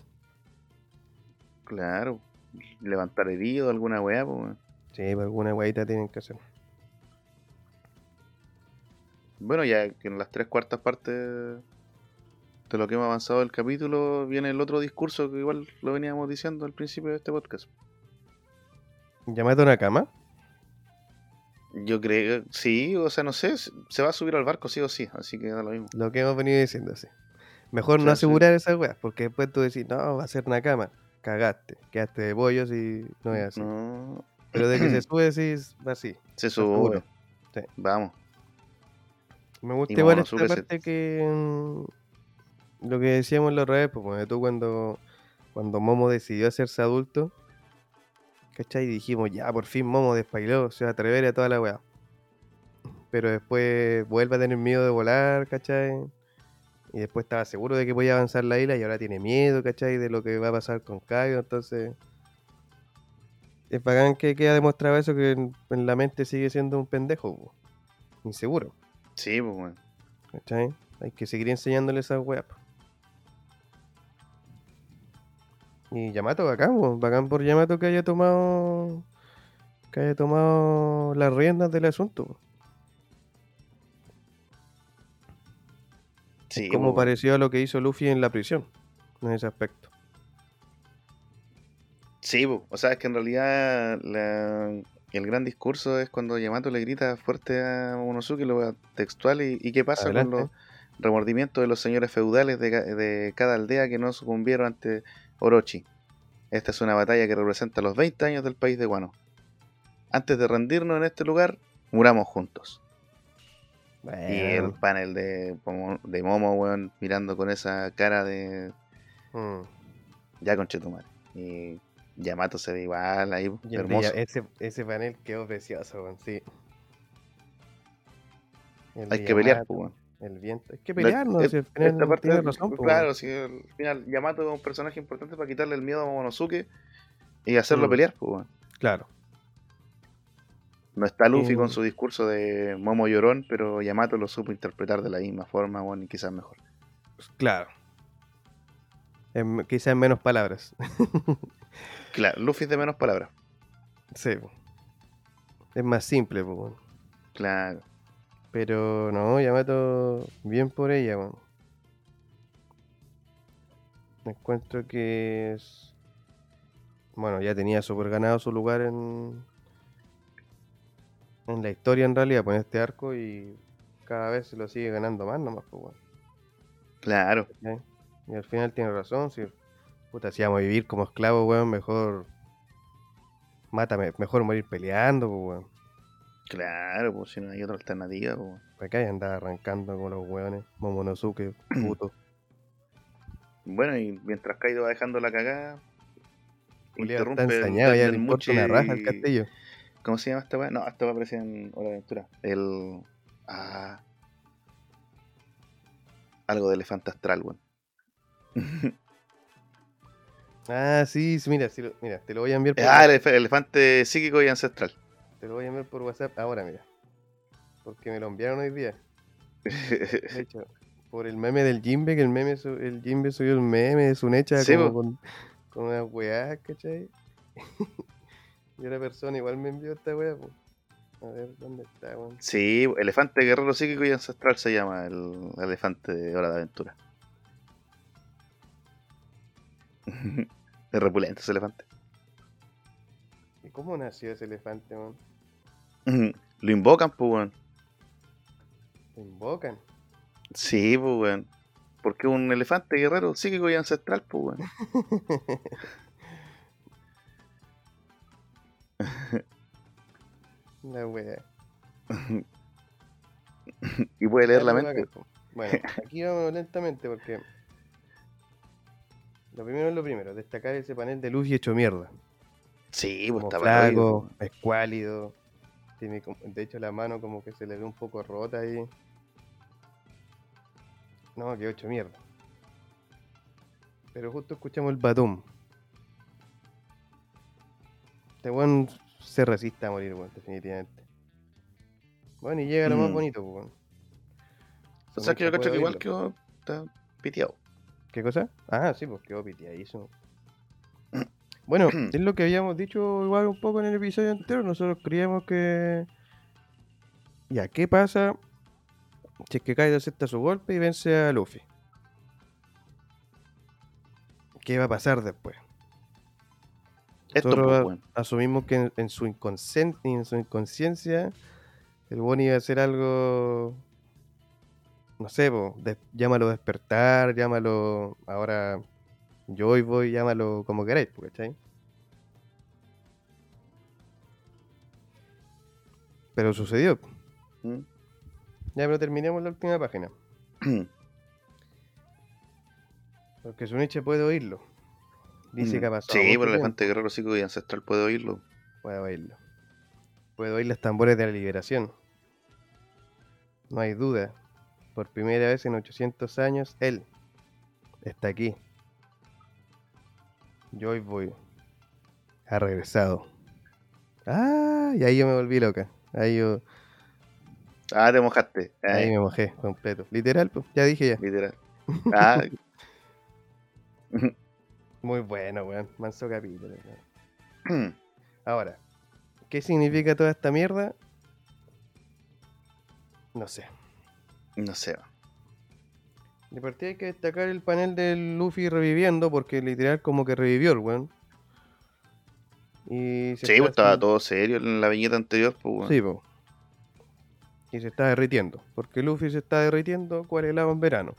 Claro. Levantar herido, alguna weá, pues, weón. Sí, pues alguna weadita tienen que hacer. Bueno, ya que en las tres cuartas partes de lo que hemos avanzado del capítulo viene el otro discurso que igual lo veníamos diciendo al principio de este podcast. ¿Yamato Nakama? Yo creo, sí, o sea, no sé, se va a subir al barco sí o sí, así que da lo mismo. Lo que hemos venido diciendo, sí. Mejor O no sea, sí. asegurar esas weas, porque después tú decís, no, va a ser Nakama. Cagaste, quedaste de bollos y no es así. No, Pero de que se sube, sí, va así. se sube. Sí. Vamos. Me gusta Y igual esta parte que mm, lo que decíamos la otra vez, pues tú cuando, cuando Momo decidió hacerse adulto, ¿cachai? Y dijimos, ya por fin Momo despailó, se va a atrever a toda la weá. Pero después vuelve a tener miedo de volar, ¿cachai? Y después estaba seguro de que podía avanzar la isla y ahora tiene miedo, ¿cachai? De lo que va a pasar con Kaido, entonces... Es bacán que queda demostrado eso, que en, en la mente sigue siendo un pendejo, po. inseguro. Sí, pues, weón. ¿Cachai? Hay que seguir enseñándole esas weas. po. Y Yamato bacán, po. bacán por Yamato que haya tomado que haya tomado las riendas del asunto. Sí, como weón. pareció a lo que hizo Luffy en la prisión, en ese aspecto. Sí, o sea, es que en realidad la- el gran discurso es cuando Yamato le grita fuerte a Momonosuke, lo textual, y, y qué pasa Adelante. con los remordimientos de los señores feudales de cada aldea que no sucumbieron ante Orochi. Esta es una batalla que representa los 20 años del país de Guano. Antes de rendirnos en este lugar, muramos juntos. Y el panel de, Momo- de Momo, weón, mirando con esa cara de mm. ya con Chetumare. Y Yamato se ve igual ahí, Y el de hermoso. Ese, ese panel quedó precioso, weón, sí. El Hay que pelear, Yamato, pues, weón. El viento. Hay que pelear, ¿no? et- Si al final Esta parte, tiene razón, pues, claro, si al final Yamato es un personaje importante para quitarle el miedo a Momonosuke y hacerlo Mm. pelear, pues. Claro. No está Luffy Mm. con su discurso de Momo llorón, pero Yamato lo supo interpretar de la misma forma, weón, y quizás mejor. Claro. En- quizás en menos palabras. Claro, Luffy es de menos palabras. sí. Es más simple, pues. Claro. Pero no, Yamato, bien por ella, weón. Encuentro que es. Bueno, ya tenía súper ganado su lugar en. En la historia, en realidad, con este arco y cada vez se lo sigue ganando más, nomás, pues, weón. Claro. Y al final tiene razón, si. Puta, si vamos a vivir como esclavos, weón, mejor. Mátame, mejor morir peleando, pues, weón. Claro, pues si no hay otra alternativa, pues. Para que andar arrancando con los weones. Momonosuke, puto. Bueno, y mientras Kaido va dejando la cagada, interrumpe está el ensañado, ya le Muchi- una raja al castillo. ¿Cómo se llama esta weá? No, esta va a aparecer en Hora de Aventura. El. Ah. Algo de elefante astral, weón. Ah, sí, sí, mira, sí mira, te lo voy a enviar por, ah, el elef- elefante psíquico y ancestral. Te lo voy a enviar por WhatsApp ahora, mira. Porque me lo enviaron hoy día. De hecho, por el meme del Jimbe, que el meme el Jimbe subió el meme de su necha Sí, como con, con unas weas, ¿cachai? y otra persona igual me envió esta wea, po. A ver, ¿dónde está, weón? sí, elefante guerrero psíquico y ancestral se llama el elefante de Hora de Aventura. es repulente ese elefante. ¿Y cómo nació ese elefante, weón? Lo invocan, pues, weón. Lo invocan. Sí, pues, weón. Porque es un elefante guerrero psíquico y ancestral, pues, weón. La wea. y puede leer la mente. Bueno, aquí vamos lentamente porque. Lo primero es lo primero, destacar ese panel de luz y hecho mierda. Sí, pues Como está flaco, escuálido. De hecho la mano como que se le ve un poco rota ahí. No, que hecho mierda. Pero justo escuchamos el batum. Este weón se resiste a morir, weón, definitivamente. Bueno, y llega lo más Mm. bonito, weón. O sea que yo cacho que igual quedó piteado. ¿Qué cosa? Ah, sí, pues quedó piteadísimo. Bueno, es lo que habíamos dicho igual un poco en el episodio anterior. Nosotros creíamos que. Ya, ¿qué pasa si es que Kaido acepta su golpe y vence a Luffy? ¿Qué va a pasar después? Esto, Nosotros pues, weón. asumimos que en, en su en su inconsciencia el Bonnie iba a hacer algo. No sé, po, de- llámalo despertar, llámalo ahora Joy Boy, llámalo como queráis, ¿cachai? Pero sucedió. ¿Mm? Ya, pero terminemos la última página. Porque Suniche puede oírlo. Dice que ha pasado. Sí, pero el elefante guerrero psíquico y ancestral puede oírlo. Puede oírlo. Puede oír los tambores de la liberación. No hay duda. Por primera vez en 800 años, él está aquí. Joy Boy ha regresado. Ah, y ahí yo me volví loca. Ahí yo, Ah, te mojaste. ahí Ay, me mojé completo. Literal, pues, ya dije ya. literal. Ah, Muy bueno, weón. Manso capítulo. weón. Ahora, ¿qué significa toda esta mierda? No sé. no sé. De partida hay que destacar el panel del Luffy reviviendo, porque literal como que revivió el weón. Y se Sí, está pues estaba haciendo- todo serio en la viñeta anterior, pues, weón. Sí, po. Y se está derritiendo. Porque Luffy se está derritiendo cual helado en verano.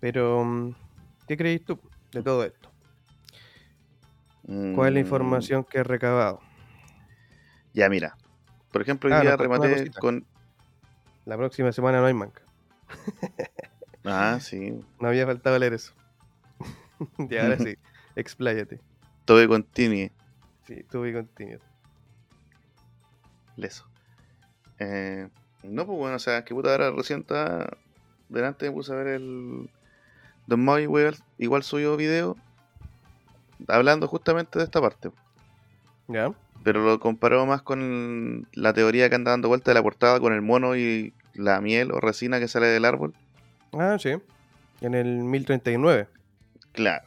Pero, mm, ¿qué creéis tú de todo esto? ¿Cuál es la Mm, información que has recabado? Ya, mira. Por ejemplo, hoy Ah, día una rematé con. La próxima semana no hay manca. Ah, sí. No había faltado leer eso. y ahora sí, expláyate. Todo continue. Sí, tuve continuidad. Leso. Eh, no, pues bueno, o sea, que puta ahora recién está. Delante me puse a ver el. Don Moy, igual, igual subió video. Hablando justamente de esta parte. ¿Ya? Pero lo comparó más con la teoría que anda dando vuelta de la portada con el mono y la miel o resina que sale del árbol. Ah, sí. En el 1039. Claro.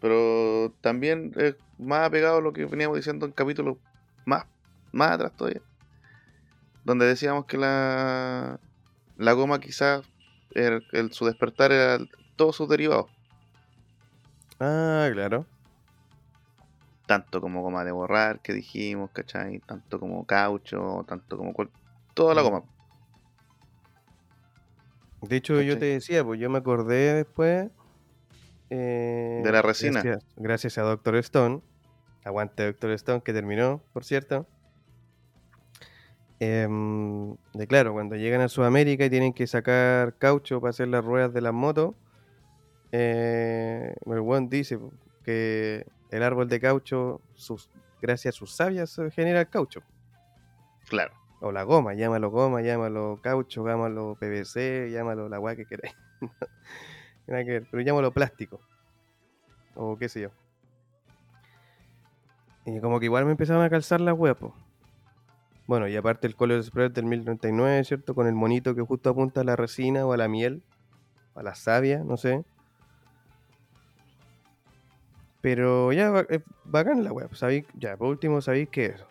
Pero también es más apegado a lo que veníamos diciendo en capítulos más, más atrás todavía. Donde decíamos que la, la goma quizás el, el- su despertar era todos sus derivados. Ah, claro. Tanto como goma de borrar que dijimos, ¿cachai? Tanto como caucho, tanto como cual- toda la Mm. goma. De hecho, yo te decía, pues yo me acordé después. eh, De la resina. Gracias, gracias a Doctor Stone. Aguante Doctor Stone, que terminó, por cierto. Em, de claro, cuando llegan a Sudamérica y tienen que sacar caucho para hacer las ruedas de las motos, eh, el weón dice po, que el árbol de caucho, sus, gracias a sus sabias, se genera el caucho. Claro. O la goma, llámalo goma, llámalo caucho, llámalo PVC, llámalo la weá que queráis. Nada que ver, pero llámalo plástico. O qué sé yo. Y como que igual me empezaron a calzar las weas. Bueno, y aparte el Color Spread del 1039, ¿cierto? Con el monito que justo apunta a la resina o a la miel, o a la savia, no sé. Pero ya, es bacán la web, sabéis, ya, por último sabéis qué es.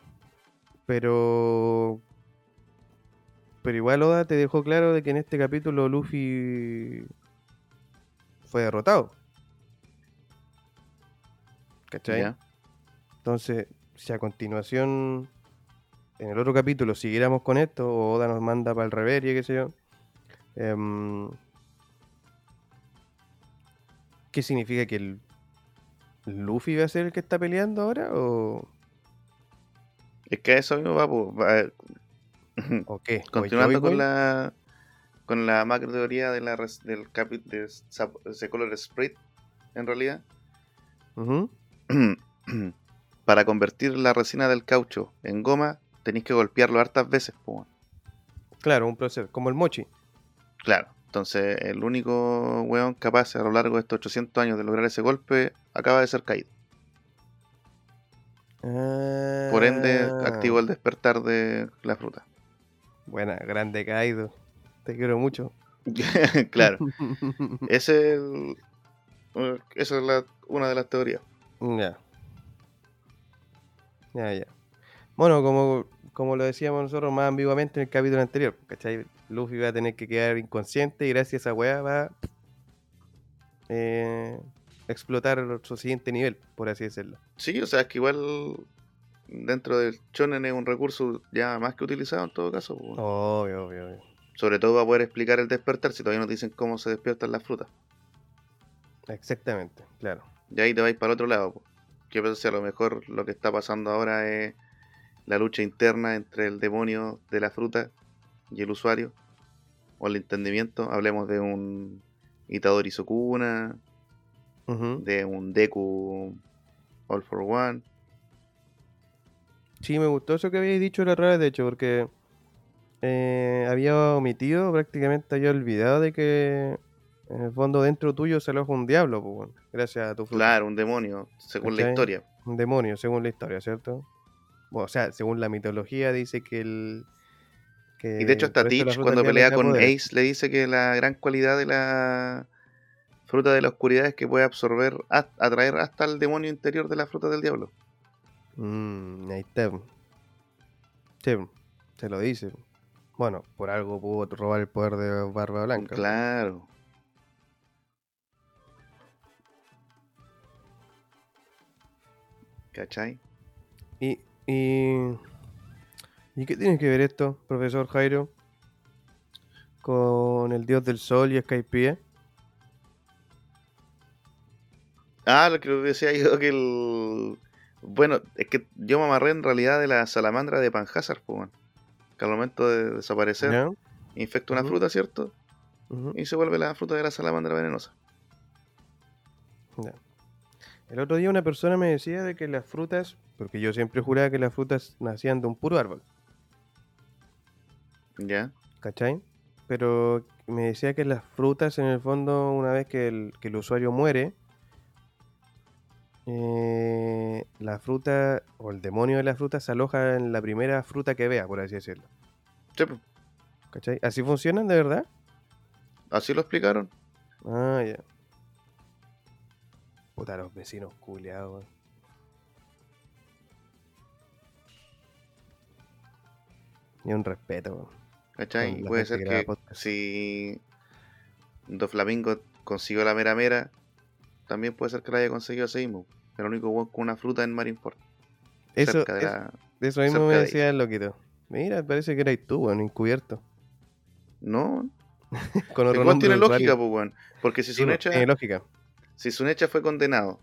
Pero. Pero igual Oda te dejó claro de que en este capítulo Luffy fue derrotado. ¿Cachai? Entonces, si a continuación, en el otro capítulo, siguiéramos con esto, o Oda nos manda para el reverie, qué sé yo. em, ¿Qué significa que el Luffy va a ser el que está peleando ahora? ¿O, Es que a eso mismo va, pues, va- o qué? ¿O Continuando con la con la macro teoría de la res- del capi- de de Color Spread, en realidad, Ujú. para convertir la resina del caucho en goma, tenéis que golpearlo hartas veces, weón. Claro, un proceso, como el mochi. Claro. Entonces, el único weón capaz a lo largo de estos 800 años de lograr ese golpe acaba de ser caído. Por ende, Ah, activó el despertar de la fruta. Buena, grande Kaido. Te quiero mucho. claro. Es el- eh, esa es la- una de las teorías. Ya. Ya, ya. Bueno, como, como lo decíamos nosotros más ambiguamente en el capítulo anterior, ¿cachai? Luffy va a tener que quedar inconsciente y gracias a esa weá va a eh, explotar su siguiente nivel, por así decirlo. Sí, o sea, es que igual dentro del shonen es un recurso ya más que utilizado en todo caso. po. Obvio, obvio, obvio. Sobre todo para poder explicar el despertar si todavía no te dicen cómo se despiertan las frutas. Exactamente, claro. Y ahí te vais para el otro lado. ¿Qué pasa si a lo mejor lo que está pasando ahora es la lucha interna entre el demonio de la fruta y el usuario? O el entendimiento. Hablemos de un Itadori Sukuna, Ujú. de un Deku All for One. Sí, me gustó eso que habíais dicho la otra vez, de hecho, porque eh, había omitido, prácticamente había olvidado de que en el fondo dentro tuyo se aloja un diablo, pues, bueno, gracias a tu fruta. Claro, un demonio, según la historia. Un demonio, según la historia, ¿cierto? O sea, según la mitología dice que el... que Y de hecho hasta Teach cuando pelea con poder. Ace le dice que la gran cualidad de la fruta de la oscuridad es que puede absorber, atraer hasta el demonio interior de la fruta del diablo. Mm, ahí está. Sí, se lo dice. Bueno, por algo pudo robar el poder de Barba Blanca. Claro. ¿Cachai? Y, y, ¿y qué tiene que ver esto, profesor Jairo, con el dios del sol y Skypiea? Ah, lo que decía yo que el. Bueno, es que yo me amarré en realidad de la salamandra de Panhazard, pues, que al momento de desaparecer infecta una fruta, ¿cierto? Y se vuelve la fruta de la salamandra venenosa. ya. El otro día una persona me decía de que las frutas, porque yo siempre juraba que las frutas nacían de un puro árbol, ¿Ya? ¿cachai? Pero me decía que las frutas en el fondo, una vez que el, que el usuario muere, eh, la fruta o el demonio de la fruta se aloja en la primera fruta que vea, por así decirlo. Sí, ¿Cachai? ¿Así funcionan de verdad? así lo explicaron. Ah, ya. Puta, los vecinos culiados, weón. Ni un respeto, weón. ¿Cachai? Puede ser que si Do Flamingo consiguió la mera mera, también puede ser que la haya conseguido así mismo. El único weón con una fruta en Marineford. Eso, de es- la... de eso mismo me de decía el loquito. Mira, parece que erais tú, weón, encubierto. No, Con otro tiene de lógica, pues, weón. Porque si Sí, pues, Sunecha, tiene lógica. Si Sunecha fue condenado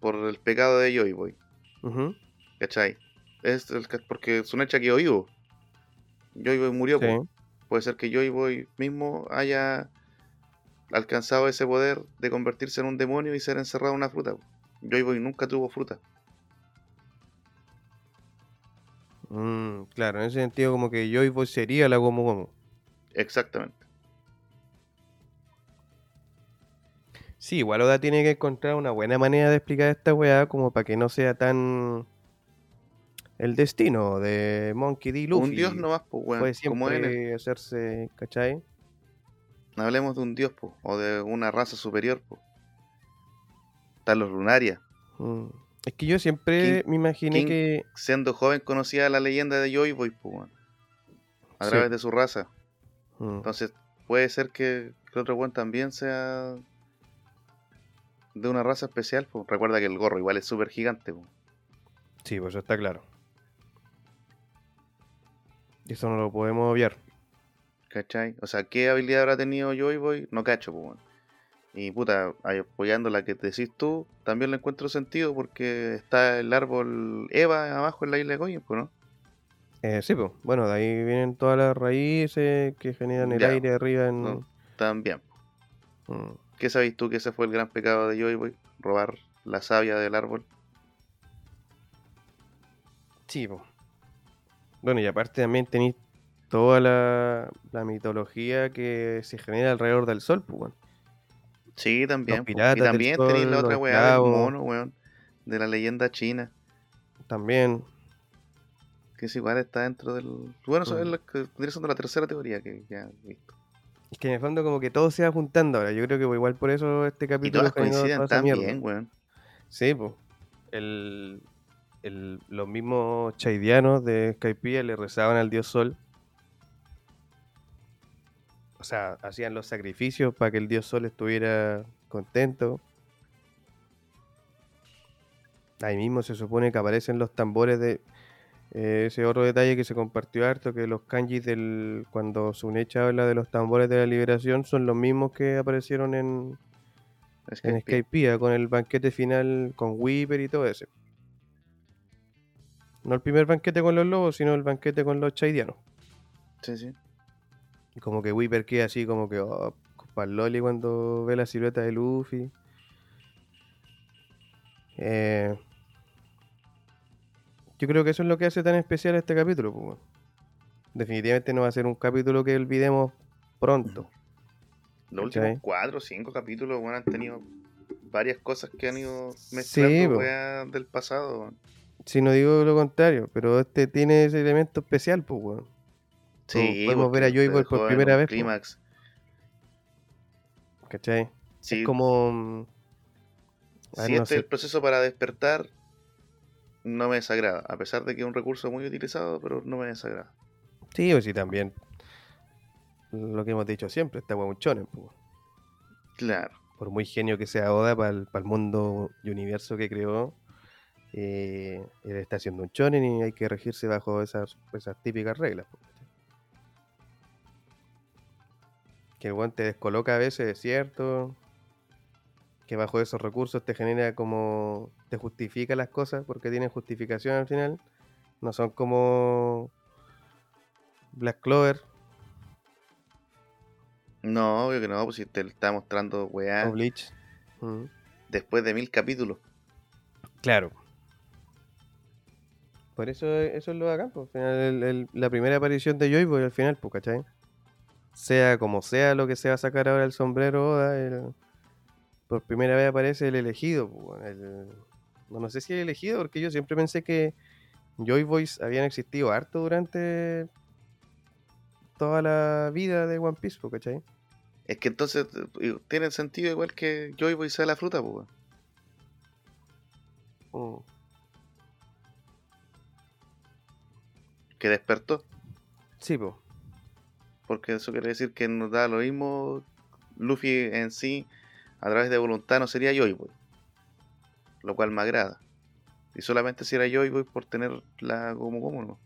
por el pecado de Joy Boy, ¿cachai? Es el porque Sunecha quedó vivo. Joy Boy murió, sí. pues. Puede ser que Joy Boy mismo haya alcanzado ese poder de convertirse en un demonio y ser encerrado en una fruta. Joy Boy nunca tuvo fruta. Mm, claro, en ese sentido como que Joy Boy sería la Gomu Gomu. Exactamente. Sí, igual Oda tiene que encontrar una buena manera de explicar esta weá como para que no sea tan el destino de Monkey D. Luffy. un dios nomás, pues, weón. Fue Como en el- siempre hacerse, ¿cachai? Hablemos de un dios, pues, o de una raza superior, pues. Están los Lunaria. Mm. Es que yo siempre King- me imaginé King- que... Siendo joven conocía la leyenda de Joy Boy, pues, weón. A Sí. través de su raza. Mm. Entonces, puede ser que, que el otro weón también sea de una raza especial, pues. Recuerda que el gorro igual es súper gigante, pues. Sí, pues eso está claro. Y Eso no lo podemos obviar. ¿Cachai? O sea, ¿qué habilidad habrá tenido Joy Boy? No cacho, pues. Y puta, apoyando la que decís tú, también le encuentro sentido porque está el árbol Eva abajo en la isla de Goyen, pues, ¿no? Eh, sí, pues. Bueno, de ahí vienen todas las raíces que generan el Ya, aire arriba en... no. También. Mm. ¿Qué sabéis tú que ese fue el gran pecado de Joy Boy? Robar la savia del árbol. Sí, po. Bueno, y aparte también tenéis toda la, la mitología que se genera alrededor del sol, pues, weón. Sí, también. Piratas Y también sol, tenéis la otra weá del mono, weón. De la leyenda china. También. Que es igual está dentro del. Bueno, eso es Mm. lo que siendo la tercera teoría que ya he visto. Es que en el fondo como que todo se va juntando ahora. Yo creo que igual por eso este Y capítulo todas generó coinciden tan bien, weón. Sí, pues. El, el- los mismos chaidianos de Skypiea le rezaban al dios Sol. O sea, hacían los sacrificios para que el dios Sol estuviera contento. Ahí mismo se supone que aparecen los tambores de eh, ese otro detalle que se compartió harto, que los kanjis del cuando Sunecha habla de los tambores de la liberación son los mismos que aparecieron en, que en Skypiea con el banquete final con Weeper y todo ese. No el primer banquete con los lobos, sino el banquete con los chaidianos. Sí, sí. Y como que Weeper queda así como que oh, para Loli cuando ve la silueta de Luffy. Eh, yo creo que eso es lo que hace tan especial este capítulo. pues, weón. Definitivamente no va a ser un capítulo que olvidemos pronto. Los últimos cuatro o cinco capítulos, weón, han tenido varias cosas que han ido Sí, mezclando weá, del pasado. Si no digo lo contrario, pero este tiene ese elemento especial, pues, weón. Sí, podemos ver a Joy por primera vez. Clímax. ¿Cachai? Sí, Es como. mm, ver, si no este es el proceso para despertar, no me desagrada. A pesar de que es un recurso muy utilizado, pero no me desagrada. Sí, o sí, también. lo que hemos dicho siempre, esta weá es un shonen, po. Claro. Por muy genio que sea Oda para el, mundo y universo que creó, eh, él está haciendo un shonen y hay que regirse bajo esas, esas típicas reglas. Que el weón te descoloca a veces, es cierto. Que bajo esos recursos te genera como. te justifica las cosas porque tienen justificación al final. No son como. Black Clover No, obvio que no, pues si te está mostrando weá o Bleach. Mm. después de mil capítulos. Claro. Por eso, eso es lo de acá, pues, al final, el- el- la primera aparición de Joy Boy al final, pues, ¿cachai? Sea como sea lo que se va a sacar ahora el sombrero Oda, el- por primera vez aparece el elegido, el- no, no sé si el elegido, porque yo siempre pensé que Joy Boys habían existido harto durante toda la vida de One Piece, ¿cachai? Es que entonces eh, tiene sentido igual que Joy Boy sea la fruta, pues. Que despertó. Sí, pues. Porque eso quiere decir que nos da lo mismo. Luffy en sí, a través de voluntad, no sería Joy Boy. Lo cual me agrada. Y solamente si era Joy Boy por tenerla como como no.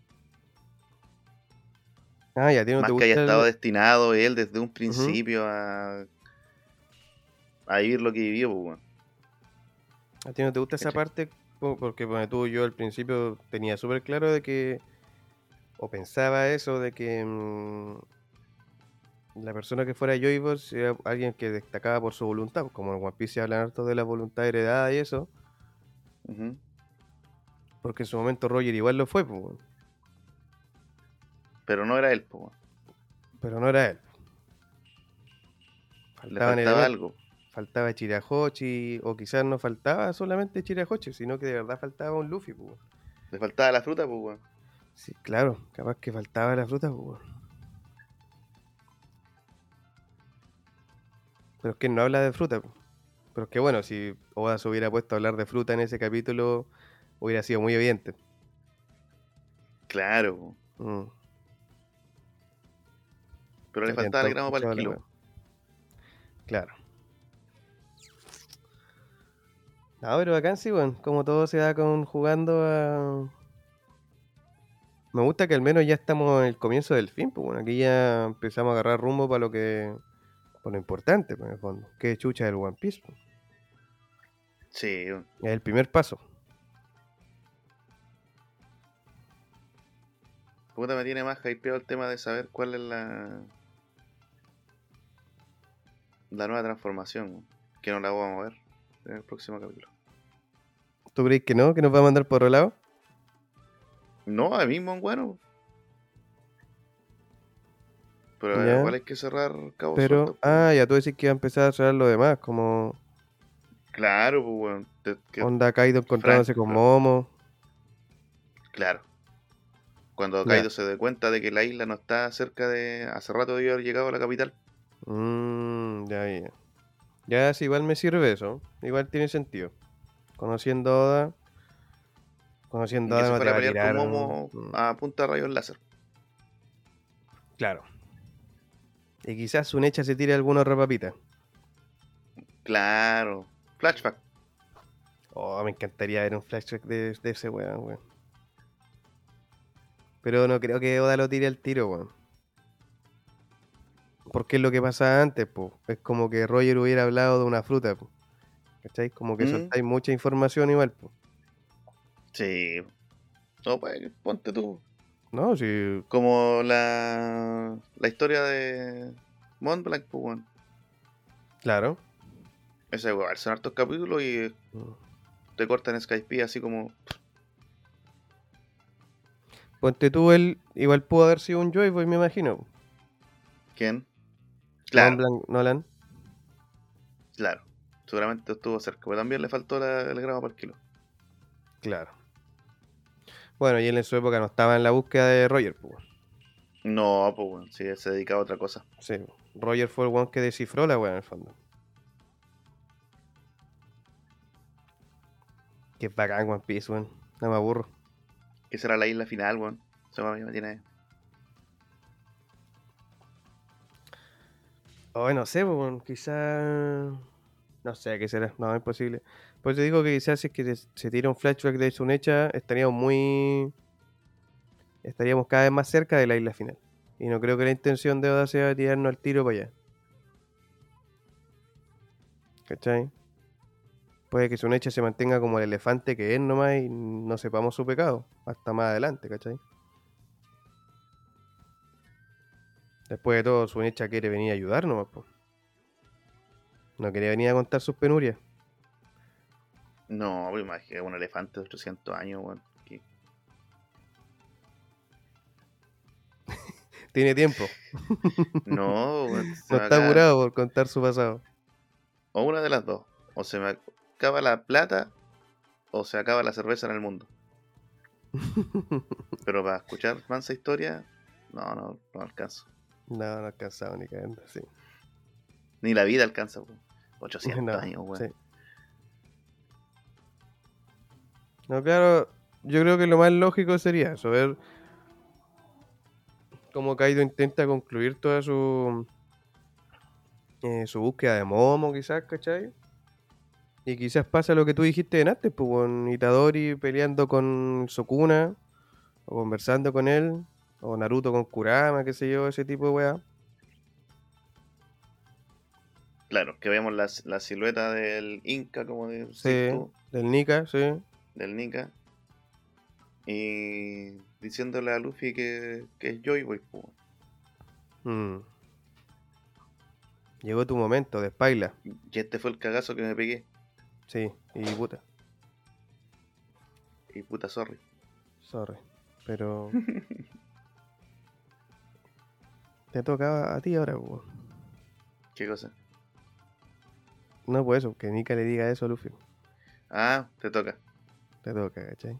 Ah, ya, ¿a ti no Más te que haya el- estado destinado él desde un principio a. a vivir lo que vivió, pues, weón. ¿A ti no te gusta esa parte? Po- Porque bueno, tú yo al principio tenía súper claro de que, o pensaba eso, de que mm, la persona que fuera Joybox era alguien que destacaba por su voluntad, pues, como en One Piece hablan harto de la voluntad heredada y eso, porque en su momento Roger igual lo fue, pues, Pero no era él, pues, pero no era él. Le faltaba algo. Faltaba Chirahochi, o quizás no faltaba solamente Chirahochi, sino que de verdad faltaba un Luffy, pues. Le faltaba la fruta, pues. Sí, claro, capaz que faltaba la fruta, pues. Pero es que no habla de fruta. Pero es que bueno, si Oda se hubiera puesto a hablar de fruta en ese capítulo, hubiera sido muy evidente. Claro. Mm. pero le faltaba el gramo para el kilo. Claro. No, pero bacán sí, bueno, como todo se va con jugando a... Me gusta que al menos ya estamos en el comienzo del fin, pues bueno, aquí ya empezamos a agarrar rumbo para lo que... Para lo importante, pues, en el fondo. Es chucha del One Piece. pues. Sí. Es el primer paso. Puta, me tiene más hypeado el tema de saber cuál es la. La nueva transformación, que no la vamos a ver en el próximo capítulo. ¿Tú crees que no? ¿Que nos va a mandar por otro lado? No, a mismo, bueno. Pero Ya. igual hay que cerrar cabos Pero... sueltos, pues. Ah, ya tú decís que iba a empezar a cerrar lo demás, como... Claro, pues, weón. Que- Onda Kaido encontrándose con Momo. Claro. Cuando Ya. Kaido se dé cuenta de que la isla no está cerca de. Hace rato debió haber llegado a la capital. Mmm, ya, ya. Ya, sí, igual me sirve eso. Igual tiene sentido. Conociendo Oda. Conociendo Oda no te fuera a va a pelear con Momo mm, a punta de rayos láser. Claro. Y quizás un hecha se tire alguna otra papita. Claro. Flashback. Oh, me encantaría ver un flashback de, de ese weón, weón. Pero no creo que Oda lo tire al tiro, weón. Porque es lo que pasaba antes, po. Es como que Roger hubiera hablado de una fruta, po. ¿Cachai? Como que Mm. soltáis mucha información igual, po. Sí. No, pues, ponte tú. No, sí. Como la, la historia de Mont Blanc, pues. Claro. Ese igual, son hartos capítulos y Mm. te cortan Skype así como. Ponte tú, él igual pudo haber sido un Joy Boy, me imagino. ¿Quién? Claro. Claro, Nolan. claro. Seguramente estuvo cerca, pero también le faltó la- el gramo por kilo. Claro. Bueno, y él en su época no estaba en la búsqueda de Roger, pues. No, pues, weón, sí, se dedicaba a otra cosa. Sí. Roger fue el one que descifró la weá en el fondo. Qué bacán One Piece, weón. No me aburro. Esa era la isla final, weón. Se me tiene. Oh, no sé, pues, quizá. No sé qué será, no, es imposible. Pues te digo que quizás si es que se, tira un flashback de Sunecha, estaríamos muy. Estaríamos cada vez más cerca de la isla final. Y no creo que la intención de Oda sea tirarnos al tiro para allá. ¿Cachai? Puede que Sunecha se mantenga como el elefante que es nomás y no sepamos su pecado. Hasta más adelante, ¿cachai? Después de todo, Sunecha quiere venir a ayudarnos. No quería venir a contar sus penurias. No, pues imagínate, un elefante de 800 años, weón. Tiene tiempo. No, weón, No me está acaba- por contar su pasado. O una de las dos. O se me acaba la plata o se acaba la cerveza en el mundo. Pero para escuchar mansa historia, no, no, no alcanzo. No, no alcanzado ni cagando, sí. Ni la vida alcanza, weón. 800 No, años, weón. sí. No, claro, yo creo que lo más lógico sería eso, ver cómo Kaido intenta concluir toda su eh, su búsqueda de Momo, quizás, ¿cachai? Y quizás pasa lo que tú dijiste en antes, pues, con Itadori peleando con Sukuna, o conversando con él, o Naruto con Kurama, qué sé yo, ese tipo de weá. Claro, que vemos la, la silueta del Inca, como Sí, tú, del Nika, sí. Del Nika. Y diciéndole a Luffy que, que es Joy Boy. Mm. Llegó tu momento de Spaila. Y este fue el cagazo que me pegué. Sí, y puta, Y puta, sorry. sorry. Pero. Te toca a ti ahora. ¿Qué cosa? No, pues eso, que Nika le diga eso a Luffy. Ah, te toca. Te toca, ¿cachai?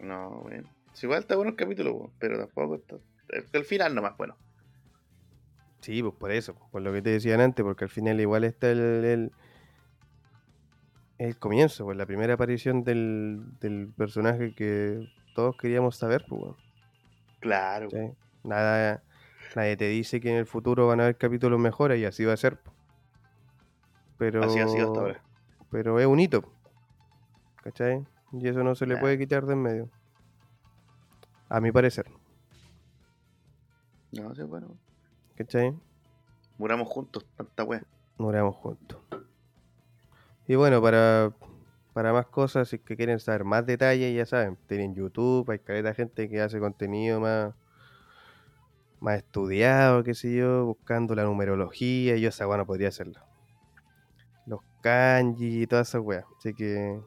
No, bueno. Si igual está bueno el capítulo, pero tampoco está. El, final nomás, bueno. Sí, pues por eso, por lo que te decían antes, porque al final igual está el. el, el comienzo, pues la primera aparición del, del personaje que todos queríamos saber, pues. Claro. ¿cachai? Nada, nadie te dice que en el futuro van a haber capítulos mejores y así va a ser. po. Pero, Así ha sido hasta ahora. pero es un hito. ¿Cachai? Y eso no se le puede quitar de en medio. A mi parecer. No, sí, bueno. ¿Cachai? Muramos juntos, tanta wea. Moramos juntos. Y bueno, para, para más cosas, si es que quieren saber más detalles, ya saben, tienen YouTube, hay caleta gente que hace contenido más, más estudiado, qué sé yo, buscando la numerología, y yo esa weá no podría hacerlo. Los kanji y todas esas weas. Así que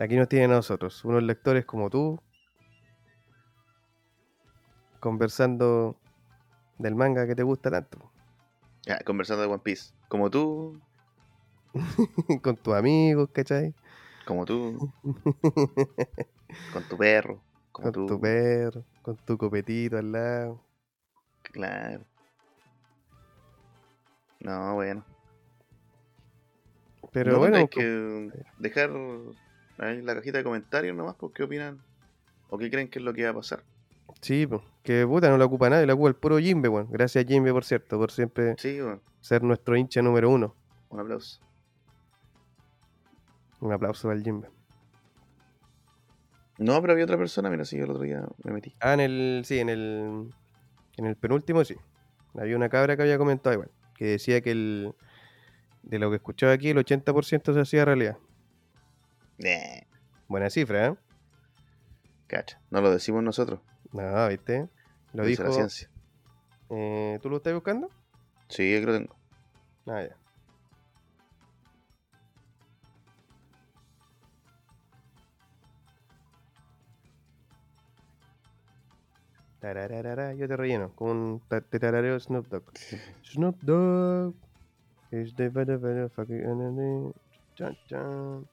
aquí nos tienen a nosotros, unos lectores como tú, conversando del manga que te gusta tanto. Ya, conversando de One Piece. Como tú, con tus amigos, ¿cachai? como tú, con tu perro, como Con tú. tu perro, con tu copetito al lado. Claro. No, bueno. Pero No, bueno, hay co- que dejar ahí en la cajita de comentarios nomás, por qué opinan o qué creen que es lo que va a pasar. sí, po, que puta, no la ocupa nadie, la ocupa el puro Jimbe, weón. Gracias Jimbe, por cierto, por siempre Sí, bueno, ser nuestro hincha número uno. un aplauso. Un aplauso al Jimbe. No, pero había otra persona, mira, yo el otro día me metí. Ah, en el, sí, en el, en el penúltimo, sí. Había una cabra que había comentado igual, que decía que el, de lo que escuchaba aquí, el 80% se hacía realidad. Nah, Buena cifra, ¿eh? cacha, no lo decimos nosotros. No, ¿viste? Lo dice dijo. la ciencia. eh, ¿Tú lo estás buscando? Sí, yo creo que tengo. Ah, ya. Tarararara, yo te relleno con un ta- te tarareo Snoop Dogg. Snoop Dogg is the better, better fucking enemy. Chan, chan.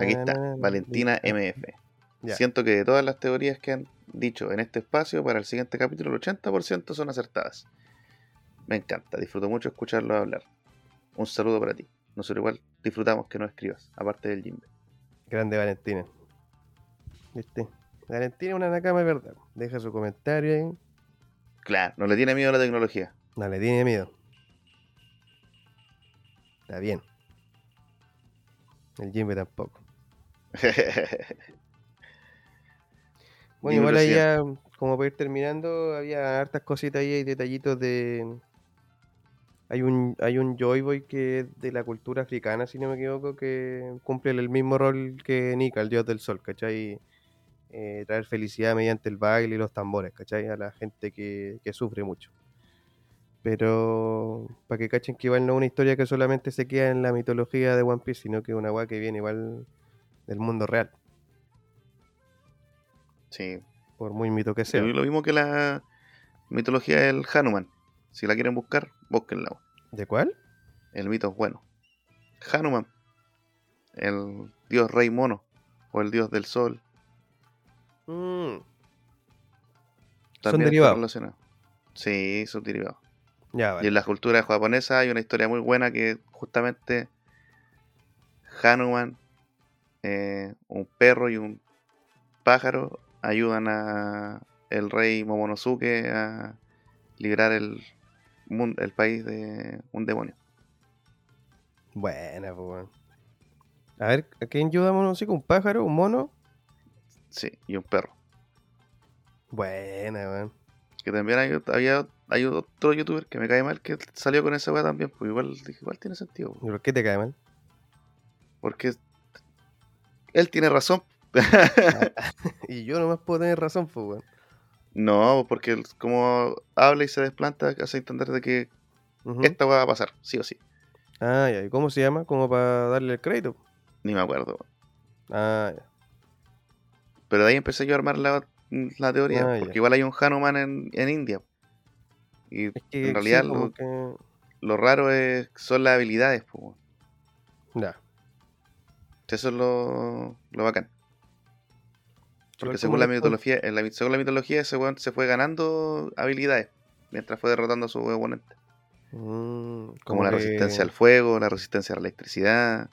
Aquí está. Valentina. MF. Ya. Siento que de todas las teorías que han dicho en este espacio, para el siguiente capítulo, el 80% son acertadas. Me encanta, disfruto mucho escucharlo hablar. Un saludo para ti. Nosotros igual disfrutamos que nos escribas, aparte del Jimbe. Grande Valentina. ¿Viste? Valentín es una Nakama de verdad. Deja su comentario ahí. Claro, no le tiene miedo a la tecnología. No le tiene miedo. Está bien. El Jimbe tampoco. Bueno, igual ya, como para ir terminando, había hartas cositas ahí y detallitos de. Hay un, hay un Joy Boy que es de la cultura africana, si no me equivoco, que cumple el mismo rol que Nika, el dios del sol, ¿cachai? Eh, traer felicidad mediante el baile y los tambores, ¿cachai? A la gente que, que sufre mucho. Pero para que cachen que igual no es una historia que solamente se queda en la mitología de One Piece, sino que es una weá que viene igual del mundo real, sí. por muy mito que sea. Lo mismo que la mitología del Hanuman. Si la quieren buscar, búsquenla. ¿De cuál? El mito es bueno. Hanuman. El dios rey mono. O el dios del sol. Mm, Son derivados. Sí, son derivados. Ya, Y en la cultura japonesa hay una historia muy buena que justamente Hanuman, eh, un perro y un pájaro ayudan a el rey Momonosuke a liberar el, mun- el país de un demonio. Buena, pues. A ver, ¿a quién ayudamos? No sé, un pájaro, un mono. Sí, y un perro. Buena, weón. Que también hay, había, hay otro youtuber que me cae mal que salió con esa weá también. Pues igual, dije, igual tiene sentido. ¿Y por qué te cae mal? Porque él tiene razón. Y yo nomás puedo tener razón, pues, weón. No, porque como habla y se desplanta, hace entender de que esta weá va a pasar, sí o sí. Ah, ya. ¿Y cómo se llama? Como para darle el crédito. Ni me acuerdo. Ah, ya. Pero de ahí empecé yo a armar la, la teoría. Ah, ya. porque igual hay un Hanuman en, en India. Y Es que en realidad sí, lo, que... lo raro es, son las habilidades. weón. Ya. Eso es lo, lo bacán. Porque según la mitología, en la, según la mitología, ese weón se fue ganando habilidades mientras fue derrotando a su oponente. Mm, Como, la que- resistencia al fuego, la resistencia a la electricidad.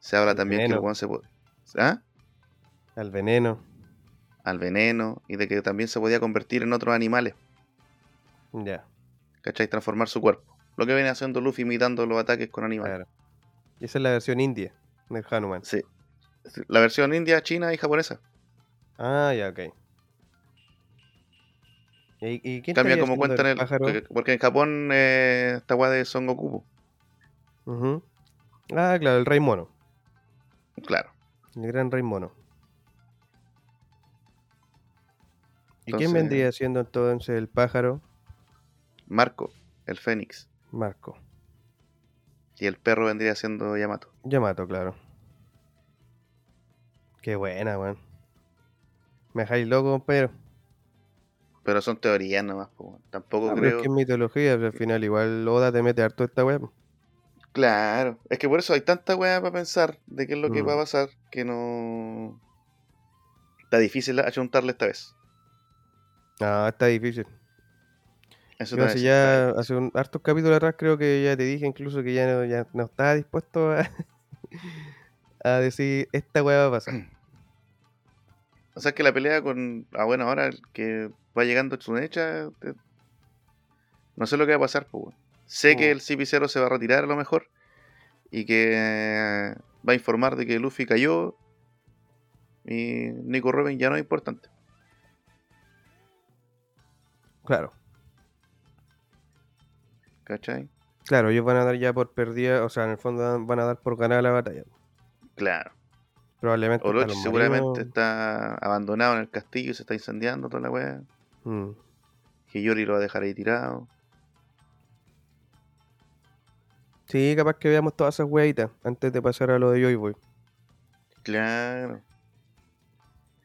Se habla Al también que el weón se po- ¿Ah? Al veneno. al veneno y de que también se podía convertir en otros animales, Ya, ¿cachai? Transformar su cuerpo. Lo que viene haciendo Luffy imitando los ataques con animales. claro. Y esa es la versión india del Hanuman. Sí. La versión india, china y japonesa. Ah, ya, ok. ¿Y, y quién Cambia como cuentan el. pájaro? porque- Porque en Japón eh, esta weá de Son Goku. Ujú. Ah, claro, el rey mono. Claro. El gran rey mono. ¿Y quién vendría siendo entonces el pájaro? Marco, el Fénix. Marco. Y el perro vendría siendo Yamato. Yamato, claro. Qué buena, weón. Me dejáis loco, compañero. Pero son teorías nomás, po. Tampoco Ah, pero es creo. que es mitología, pero al final igual Oda te mete harto esta weá. Claro. Es que por eso hay tanta weá para pensar de qué es lo que Mm. va a pasar que no. Está difícil achuntarle esta vez. Ah, está difícil. Eso a ya, hace un hartos capítulos atrás creo que ya te dije incluso que ya no, ya no estaba dispuesto a, a decir esta weá va a pasar. O sea que la pelea con. Ah, bueno, ahora el que va llegando Tsunecha. te- No sé lo que va a pasar, pues. Sé que Mm. el CP0 se va a retirar a lo mejor. Y que va a informar de que Luffy cayó. Y Nico Robin ya no es importante. Claro, ¿Cachai? claro, ellos van a dar ya por perdida, o sea, en el fondo van a dar por ganar la batalla. Claro. Probablemente. Orochi seguramente está abandonado en el castillo y se está incendiando toda la weá. Mm. Hiyori lo va a dejar ahí tirado. Sí, capaz que veamos todas esas weitas antes de pasar a lo de Joy Boy. Claro.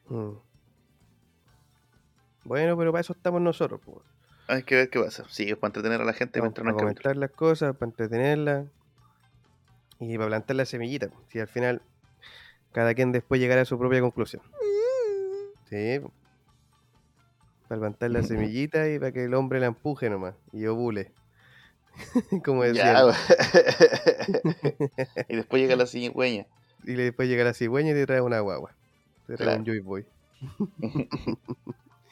Mm. Bueno, pero para eso estamos nosotros, pues. Hay que ver qué pasa. Sí, es para entretener a la gente mientras no para capítulo. comentar las cosas, para entretenerlas y para plantar la semillita. Si al final cada quien después llegará a su propia conclusión. Sí. Para plantar la semillita y para que el hombre la empuje nomás y ovule. Como decía. Y después llega la cigüeña. y después llega la cigüeña y te trae una guagua. Era Claro. un Joy Boy.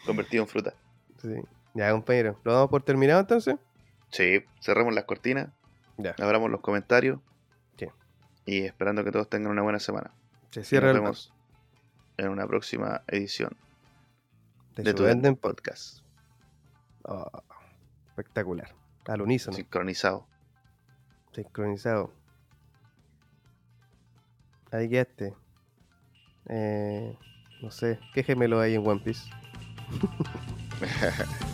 Convertido en fruta. Sí. Ya, compañero. ¿Lo damos por terminado entonces? Sí, cerremos las cortinas, Ya. abramos los comentarios. Sí. Y esperando que todos tengan una buena semana. Se Y cierra nos el vemos en una próxima edición de, tu Enden podcast. Oh, espectacular. Al unísono. Sincronizado. Sincronizado. Ahí quedaste. Eh, no sé. ¿Qué gemelo hay en One Piece?